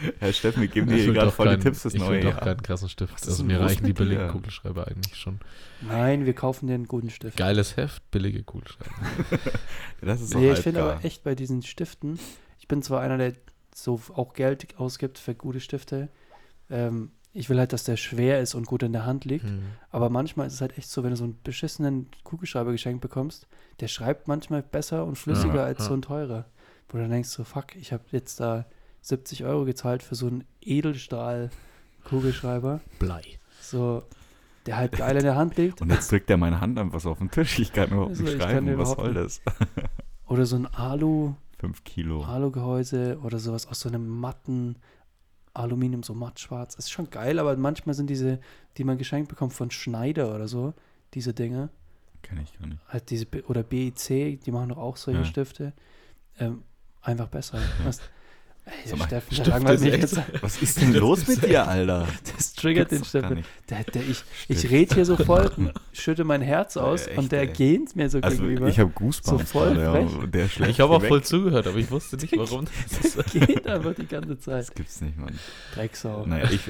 Herr Steffen, wir geben Ich dir hier gerade doch voll die keinen- Tipps fürs Ich neue will doch keinen krassen Stift. Was ist Also mir reichen die mit dir? billigen Kugelschreiber eigentlich schon. Nein, wir kaufen den guten Stift. Geiles Heft, billige Kugelschreiber. Das ist Nee, ich finde aber echt bei diesen Stiften, ich bin zwar einer, der so auch Geld ausgibt für gute Stifte. Ähm, ich will halt, dass der schwer ist und gut in der Hand liegt. Hm. Aber manchmal ist es halt echt so, wenn du so einen beschissenen Kugelschreiber geschenkt bekommst, der schreibt manchmal besser und flüssiger Ja, als ja. so ein teurer. Wo du dann denkst so, fuck, ich habe jetzt da 70 Euro gezahlt für so einen Edelstahl-Kugelschreiber. Blei. So, der halt geil in der Hand liegt. Und jetzt drückt er meine Hand einfach so auf den Tisch. Ich kann überhaupt Also, nicht schreiben. Was überhaupt soll nicht. das? Oder so ein Alu, Fünf Kilo. Alu-Gehäuse oder sowas aus so einem matten Aluminium, so mattschwarz. Ist schon geil, aber manchmal sind diese, die man geschenkt bekommt von Schneider oder so, diese Dinge, Kenn ich gar nicht. halt diese, oder BIC, die machen doch auch solche Ja. Stifte, ähm, einfach besser. Was, ey, der Sag mal, Steffen, mich ist jetzt. Was ist denn los mit dir, Alter? Das triggert den Steffen. Der, der, ich ich rede hier so voll, schütte mein Herz aus echt, und der gähnt mir so Also, gegenüber. ich habe Goosebumps So voll ja, schlägt Ich habe auch weg. voll zugehört, aber ich wusste nicht, warum. Das geht einfach die ganze Zeit. Das gibt's nicht, Mann. Drecksau. Naja, ich,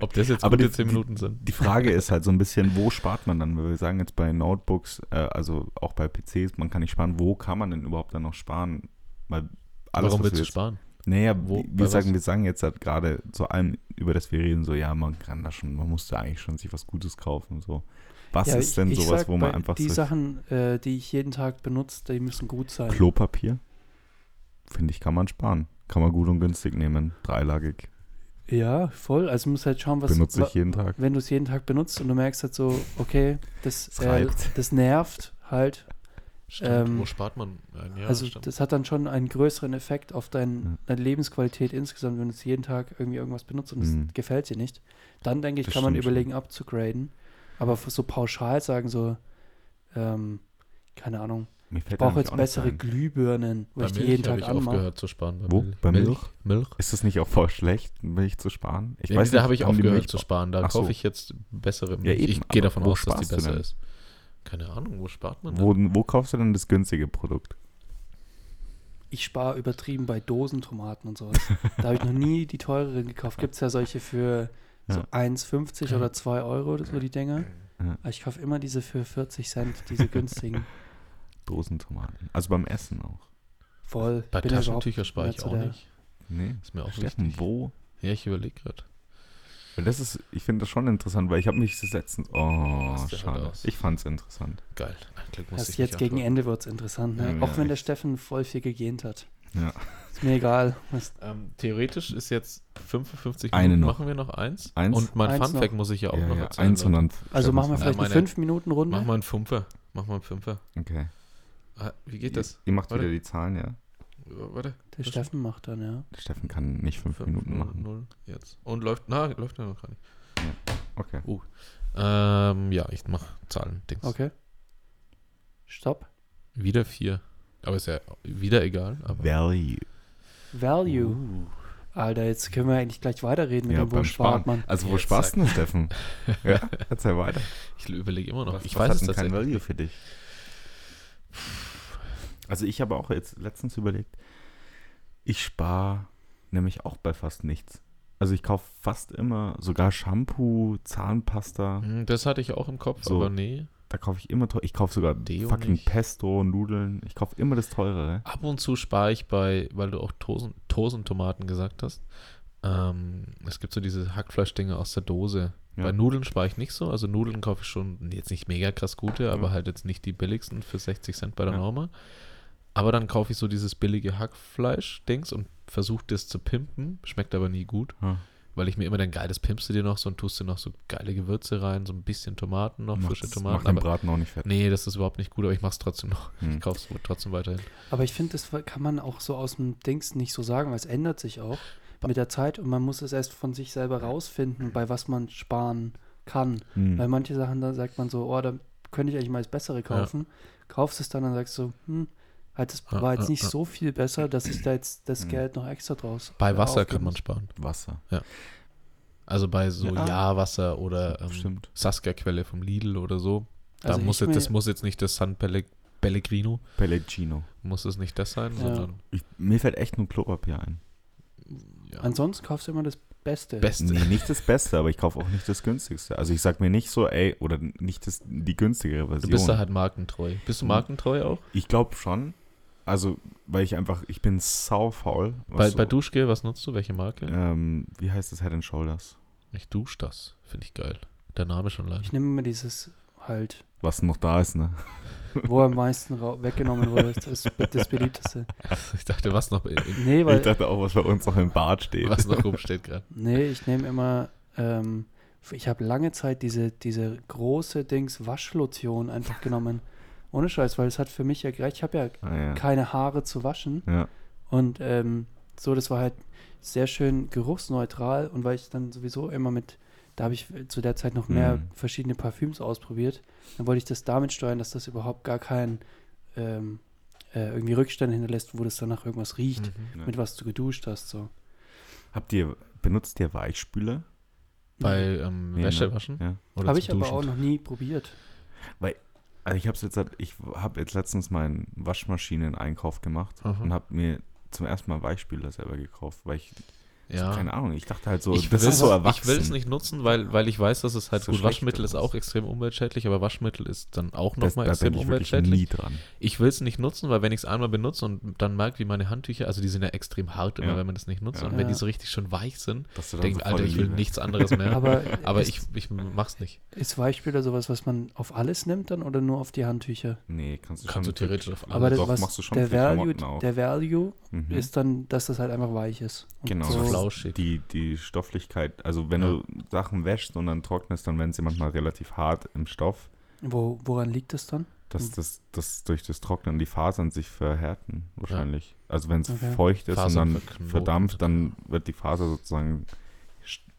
ob das jetzt Aber gute die- 10 Minuten sind. die Frage ist halt so ein bisschen, wo spart man dann? Wir sagen jetzt bei Notebooks, äh, also auch bei PCs, man kann nicht sparen. Wo kann man denn überhaupt dann noch sparen? Weil alles, warum willst du jetzt- sparen? Naja, Wo- wir sagen, wir sagen jetzt halt gerade zu allem, über das wir reden, so, ja, man kann da schon, man muss da eigentlich schon sich was Gutes kaufen, so. Was Ja, ist denn ich, sowas, sag, wo man einfach Die Sachen, äh, die ich jeden Tag benutze, die müssen gut sein. Klopapier? Finde ich, kann man sparen. Kann man gut und günstig nehmen. Dreilagig. Ja, voll. Also du musst halt schauen, was Benutze ich jeden Tag. Wenn du es jeden Tag benutzt und du merkst halt so, okay, das, äh, das nervt halt. Stimmt, Ähm, wo spart man ein? Ja, also stimmt. das hat dann schon einen größeren Effekt auf dein, Ja. deine Lebensqualität insgesamt, wenn du es jeden Tag irgendwie irgendwas benutzt und es Mhm. gefällt dir nicht. Dann denke ich, Das kann man schon. überlegen, abzugraden. Aber so pauschal sagen so, ähm, keine Ahnung, ich brauche jetzt bessere ein. Glühbirnen, wo Bei ich die Milch jeden habe Tag ich anmache. aufgehört zu sparen. Bei Wo? Milch. Bei Milch? Milch? Ist das nicht auch voll schlecht, Milch zu sparen? Ich Ja, weiß da nicht, habe ich aufgehört Milch- zu sparen. Da so. kaufe ich jetzt bessere Ja, Milch. eben, ich gehe davon aus, dass die besser ist. Keine Ahnung, wo spart man Wo, denn? wo kaufst du denn das günstige Produkt? Ich spare übertrieben bei Dosentomaten und sowas. da habe ich noch nie die teureren gekauft. Gibt es ja solche für so Ja. 1,50 oder 2 Euro, das so die Dinger. Ja. Aber ich kaufe immer diese für 40 Cent, diese günstigen. Dosentomaten. Also beim Essen auch. Voll. Bei Bin ja Taschentücher überhaupt spare ich auch nicht. Nee. Ist mir auch Steffen, wichtig. wo? Ja, ich überlege gerade. Weil das ist, ich finde das schon interessant, weil ich habe mich das letztens. Oh, schade. Ich fand's interessant. Geil. Glück muss Erst ich jetzt nicht gegen antworten. Ende wird es interessant. Ne? Ja, Auch wenn der echt. Steffen voll viel gegähnt hat. Ja. Ist mir egal. Ähm, theoretisch ist jetzt 55 Eine Minuten, noch. machen wir noch eins. Eins? Und mein Eins Funfact noch. muss ich ja auch ja, noch ja. erzählen. Eins und Leute. dann. also machen wir Ja, vielleicht meine- eine 5-Minuten-Runde. Mach mal einen Fünfer. Mach mal einen Fünfer. Okay. Ah, wie geht das? Ihr macht Warte. wieder die Zahlen, ja? Warte. Der Steffen macht dann, ja. Der Steffen kann nicht fünf Fünf, Minuten null, machen. null, jetzt. Und läuft, na, läuft ja noch gar nicht. Okay. Ähm, ja, ich mach Zahlen, Dings. Okay. Stopp. Wieder vier. Aber ist ja wieder egal. Aber Value. Value. Uh. Alter, jetzt können wir eigentlich gleich weiterreden mit Ja, dem, wo beim spart Sparen. man. Also wo Jetzt sparst du denn, Steffen? ja, erzähl weiter. Ich überlege immer noch. Was, ich was weiß hat es denn kein tatsächlich. Value für dich? Also ich habe auch jetzt letztens überlegt, ich spare nämlich auch bei fast nichts. Also ich kaufe fast immer sogar Shampoo, Zahnpasta. Hm, Das hatte ich auch im Kopf, So. aber nee. Da kaufe ich immer teuer. Ich kaufe sogar Deo fucking nicht. Pesto, Nudeln. Ich kaufe immer das teurere. Ab und zu spare ich bei, weil du auch Tosen, Tosentomaten gesagt hast. Ähm, es gibt so diese Hackfleischdinge aus der Dose. Ja. Bei Nudeln spare ich nicht so. Also Nudeln kaufe ich schon jetzt nicht mega krass gute, aber Ja. halt jetzt nicht die billigsten für 60 Cent bei der Ja. Norma. Aber dann kaufe ich so dieses billige Hackfleisch-Dings und versuche das zu pimpen. Schmeckt aber nie gut, Ja. weil ich mir immer denke, geil, das pimpst du dir noch so und tust dir noch so geile Gewürze rein, so ein bisschen Tomaten noch, frische Macht's- Tomaten. Macht den Aber Braten auch nicht fett. nee, das ist überhaupt nicht gut, aber ich mache es trotzdem noch. Hm. Ich kaufe es trotzdem weiterhin. Aber ich finde, das kann man auch so aus dem Dings nicht so sagen, weil es ändert sich auch mit der Zeit und man muss es erst von sich selber rausfinden, bei was man sparen kann. Hm. Weil manche Sachen, da sagt man so, oh, da könnte ich eigentlich mal das Bessere kaufen. Kaufst es dann, dann sagst du, hm, halt, das Ja, war jetzt ja, nicht ja. so viel besser, dass ich da jetzt das Mhm. Geld noch extra draus Bei äh, Wasser kann man sparen. Wasser. Also bei so Ja. Ja-Wasser oder ähm. Saskia-Quelle vom Lidl oder so. Da Also muss jetzt, das muss jetzt nicht das San Pelle Pellegrino, Pellegrino. muss es nicht das sein, Ja. sondern Ich, mir fällt echt nur Klopapier ein. ja, Ansonsten kaufst du immer das Beste. Beste. Nee, nicht das Beste, aber ich kaufe auch nicht das günstigste. Also ich sag mir nicht so, ey, oder nicht das, die günstigere Du Version. bist da halt markentreu. Bist du Mhm. markentreu auch? Ich glaube schon. Also, weil ich einfach, ich bin saufaul. was Bei, so- bei Duschgel, was nutzt du? Welche Marke? Ähm, wie heißt das Head and Shoulders? Ich dusche das. Finde ich geil. Der Name schon lang. Ich nehme immer dieses halt, Was noch da ist, ne? wo am meisten rau- weggenommen wurde, das ist das beliebteste. Ich dachte, was noch, in, Nee, weil ich dachte auch, was bei uns noch im Bad steht. was noch rumsteht gerade. Nee, ich nehme immer, ähm, ich habe lange Zeit diese, diese große Dings Waschlotion einfach genommen. Ohne Scheiß, weil es hat für mich ja gereicht. Ich habe ja Ah, ja. keine Haare zu waschen. ja. Und ähm, so, das war halt sehr schön geruchsneutral. Und weil ich dann sowieso immer mit, da habe ich zu der Zeit noch mehr Mhm. verschiedene Parfüms ausprobiert. Dann wollte ich das damit steuern, dass das überhaupt gar keinen ähm, äh, irgendwie Rückstände hinterlässt, wo das danach irgendwas riecht, Mhm. Ja. mit was du geduscht hast. So. Habt ihr, benutzt ihr Weichspüler? Bei ähm, Nee, Wäsche ne? waschen? Ja. Oder Habe ich aber auch noch nie probiert. Also ich habe jetzt, ich habe jetzt letztens meinen Waschmaschinen-Einkauf gemacht Aha. und habe mir zum ersten Mal Weichspüler selber gekauft, weil ich Ja. Keine Ahnung, ich dachte halt so, ich das ist so Ich erwachsen. will es nicht nutzen, weil, weil ich weiß, dass es halt So gut, Waschmittel ist auch extrem umweltschädlich, aber Waschmittel ist dann auch nochmal da extrem bin ich umweltschädlich. nie dran. Ich will es nicht nutzen, weil wenn ich es einmal benutze und dann merke, wie meine Handtücher, also die sind ja extrem hart immer, Ja. wenn man das nicht nutzt. Ja. Und wenn die so richtig schon weich sind, denke ich, so Alter, ich will Liebe- nichts anderes mehr. Aber, aber ist, ich, ich mach's nicht. ist Weichspüler sowas, was man auf alles nimmt dann oder nur auf die Handtücher? Nee, kannst du Kannst schon du theoretisch auf Aber das, doch, was machst du schon der, Value, der Value Mhm. ist dann, dass das halt einfach weich ist. Und Genau. So flauschig. die, die Stofflichkeit, also wenn Ja. du Sachen wäschst und dann trocknest, dann werden sie manchmal relativ hart im Stoff, wo, woran liegt das dann? dass Mhm. das, das durch das Trocknen die Fasern sich verhärten, wahrscheinlich. Also wenn es Okay. feucht ist Fasern und dann verknoten. verdampft, dann wird die Faser sozusagen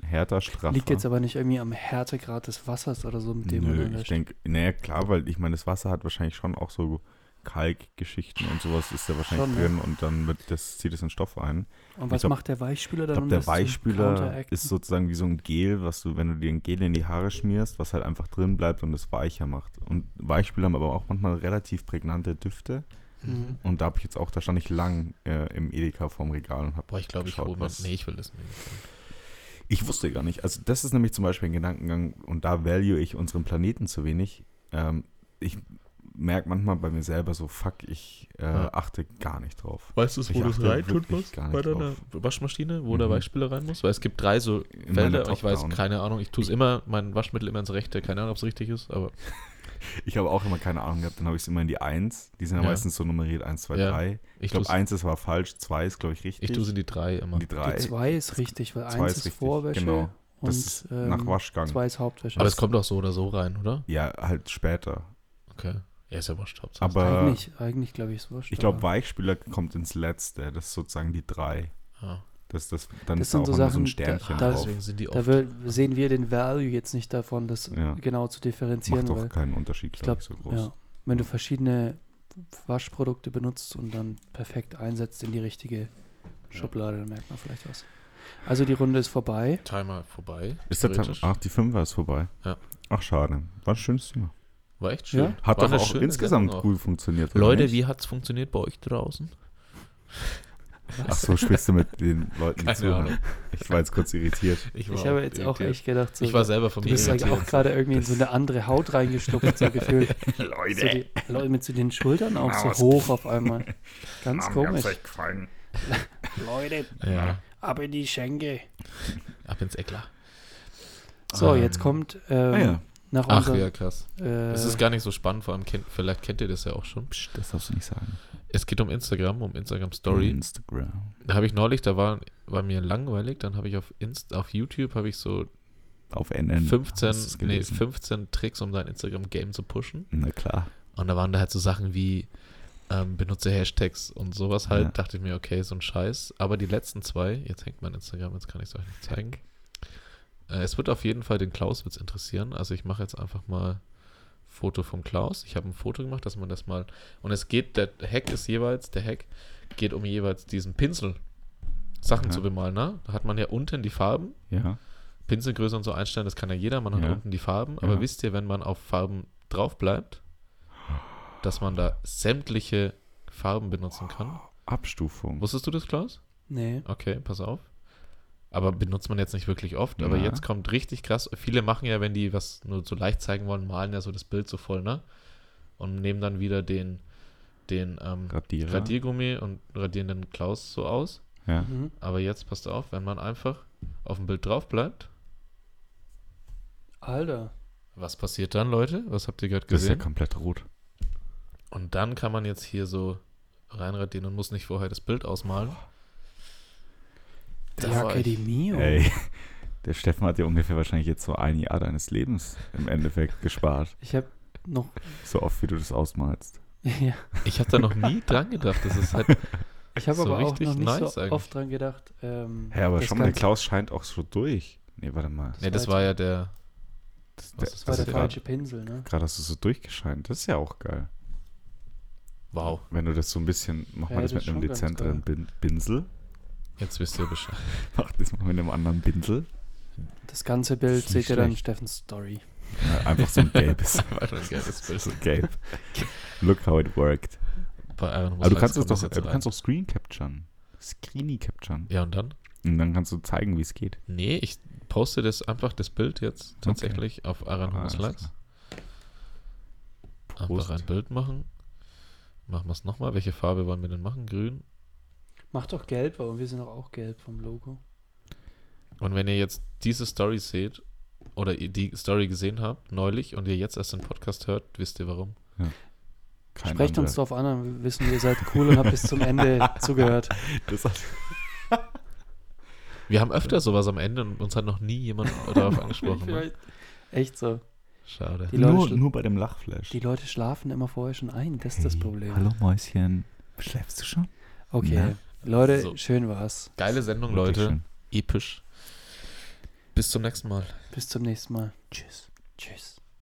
härter, straffer. Liegt jetzt aber nicht irgendwie am Härtegrad des Wassers oder so, mit dem man Nö, dann ich denke, naja, klar, weil ich meine, das Wasser hat wahrscheinlich schon auch so Kalkgeschichten und sowas ist da wahrscheinlich Schon, ne? drin und dann wird das, zieht es in Stoff ein. Und was glaub- macht der Weichspüler Ich dann? glaube, um der Weichspüler ist sozusagen wie so ein Gel, was du, wenn du dir ein Gel in die Haare schmierst, was halt einfach drin bleibt und es weicher macht. Und Weichspüler haben aber auch manchmal relativ prägnante Düfte. Mhm. Und da habe ich jetzt auch, da stand ich lang äh, im Edeka vorm Regal und habe Boah, ich glaube, ich geschaut, hole mir. was- Nee, ich will das nicht. Ich wusste gar nicht. Also das ist nämlich zum Beispiel ein Gedankengang und da value ich unseren Planeten zu wenig. Ähm, ich merke manchmal bei mir selber so, fuck, ich äh, Ja. achte gar nicht drauf. Weißt du, Ich wo du es reintun musst bei deiner drauf. Waschmaschine, wo der Mhm. Weichspüler rein muss? Weil es gibt drei so In Felder und ich weiß keine Ahnung. Ich tue es immer, mein Waschmittel immer ins Rechte. Keine Ahnung, ob es richtig ist, aber Ich habe auch immer keine Ahnung gehabt, dann habe ich es immer in die 1. Die sind ja, Ja. meistens so nummeriert 1, 2, Ja. 3. Ich ich glaube, 1 ist war falsch, 2 ist, glaube ich, richtig. ich tue sie in die drei immer. Und die 3. Die 2 ist richtig, weil Zwei 1 ist ist, richtig, Vorwäsche genau. und Das ist nach ähm, Waschgang. 2 ist Hauptwäsche. Aber es kommt auch so oder so rein, oder? Ja, halt später. Okay. Ja, ist ja wurscht. Hauptsache. Aber eigentlich, eigentlich glaube ich, ist wurscht. ich glaube, Weichspüler kommt ins Letzte. Das ist sozusagen die 3. Ja. Das, das, dann Das ist da sind auch so immer so Sachen, ein da- Sternchen da- drauf. Deswegen sind die Da will, sehen wir den Value jetzt nicht davon, das Ja. genau zu differenzieren, Macht doch weil keinen Unterschied, ich glaube so groß. ja, wenn du verschiedene Waschprodukte benutzt und dann perfekt einsetzt in die richtige Schublade, dann merkt man vielleicht was. Also die Runde ist vorbei. Timer vorbei. Ist der Time, theoretisch. ach, die 5 ist vorbei. Ja. Ach, schade. War ein schönes Thema. War echt schön. Ja. Hat War doch auch insgesamt Sendung gut funktioniert. Leute, nicht? wie hat es funktioniert bei euch draußen? Ach so, sprichst du mit den Leuten, die Keine zuhören. Ahnung. Ich war jetzt kurz irritiert. Ich habe jetzt auch echt gedacht, so, Ich war selber von du bist irritiert. auch gerade irgendwie in so eine andere Haut reingeschlupft, so gefühlt. So Leute, die, Leute mit so den Schultern auch Na, so hoch auf einmal. Ganz komisch. gefallen. Leute, Ja, ab in die Schenke. ab ins Eklat. So, Ähm, jetzt kommt ähm, Ah ja, nach Ach unserem ja, krass. äh, Es ist gar nicht so spannend, vor allem kennt, vielleicht kennt ihr das ja auch schon. Psst, das darfst du nicht sagen. Es geht um Instagram, um Instagram Story. Instagram. Da habe ich neulich, da war, war mir langweilig, dann habe ich auf Inst auf YouTube habe ich so Auf NN. 15, hast du's nee, gelesen? 15 Tricks, um dein Instagram Game zu pushen. Na klar. Und da waren da halt so Sachen wie ähm, benutze Hashtags und sowas halt. Ja. Dachte ich mir, okay, so ein Scheiß. Aber die letzten zwei, jetzt hängt mein Instagram, jetzt kann ich es euch nicht zeigen. Äh, es wird auf jeden Fall den Klauswitz interessieren. Also ich mache jetzt einfach mal Foto vom Klaus. Ich habe ein Foto gemacht, dass man das mal. Und es geht, der Hack ist jeweils, der Hack geht um jeweils diesen Pinsel. Sachen Ja. zu bemalen, ne? Da hat man ja unten die Farben, Ja. Pinselgröße und so einstellen, das kann ja jeder, man hat Ja. unten die Farben. Aber Ja. wisst ihr, wenn man auf Farben drauf bleibt, dass man da sämtliche Farben benutzen kann? Abstufung. Wusstest du das, Klaus? Nee. Okay, pass auf. Aber benutzt man jetzt nicht wirklich oft. Aber Ja. jetzt kommt richtig krass. Viele machen ja, wenn die was nur so leicht zeigen wollen, malen ja so das Bild so voll, ne? Und nehmen dann wieder den, den ähm, Radierer. Radiergummi und radieren den Klaus so aus. Ja. Mhm. Aber jetzt passt auf, wenn man einfach auf dem Bild drauf bleibt, Alter. was passiert dann, Leute? Was habt ihr gerade Das ist ja gesehen? komplett rot. Und dann kann man jetzt hier so reinradieren und muss nicht vorher das Bild ausmalen. Die Ich- Akademie. oh. Ey, der Steffen hat ja ungefähr wahrscheinlich jetzt so ein Jahr deines Lebens im Endeffekt gespart. Ich habe noch. So oft, wie du das ausmalst. ja. Ich habe da noch nie dran gedacht. Das ist halt, Ich habe So aber auch richtig noch nicht nice so eigentlich. oft dran gedacht. Ähm, Hä, aber das schau mal, der Klaus scheint auch so durch. Nee, warte mal. ne, das war ja der, Das, Was der, ist Das war der das falsche Pinsel, ne? Gerade hast du so durchgescheint. Das ist ja auch geil. wow, Wenn du das so ein bisschen, mach Ja, mal das das mit einem schon dezenteren Bin Pinsel. Jetzt wisst ihr Bescheid. Mach das mal mit einem anderen Pinsel. Das ganze Bild seht ihr dann in schlecht. Steffens Story. Ja, einfach so ein gelbes. Ein geiles Bild. so gelb. Look how it worked. Aber du kannst es doch, du kannst doch Screen capturen. Screeny capturen. Ja, und dann? Und dann kannst du zeigen, wie es geht. Nee, ich poste das einfach, das Bild jetzt tatsächlich auf Aran Lachs. klar. Einfach ein Bild machen. Machen wir es nochmal. Welche Farbe wollen wir denn machen? Grün. Mach doch gelb, aber wir sind doch auch gelb vom Logo. Und wenn ihr jetzt diese Story seht oder ihr die Story gesehen habt, neulich, und ihr jetzt erst den Podcast hört, wisst ihr warum. Kein Sprecht uns anderer. drauf an, dann wissen wir, ihr seid cool und habt bis zum Ende zugehört. Das hat, Wir haben öfter sowas am Ende und uns hat noch nie jemand darauf angesprochen. Ne? Vielleicht- Echt so. Schade. Die Leute, nur, nur bei dem Lachflash. die Leute schlafen immer vorher schon ein, das ist das Problem. Hallo Mäuschen. Schläfst du schon? Okay, Na? Leute, So. schön war's. Geile Sendung, Wirklich Leute. schön. Episch. Bis zum nächsten Mal. Bis zum nächsten Mal. Tschüss. Tschüss.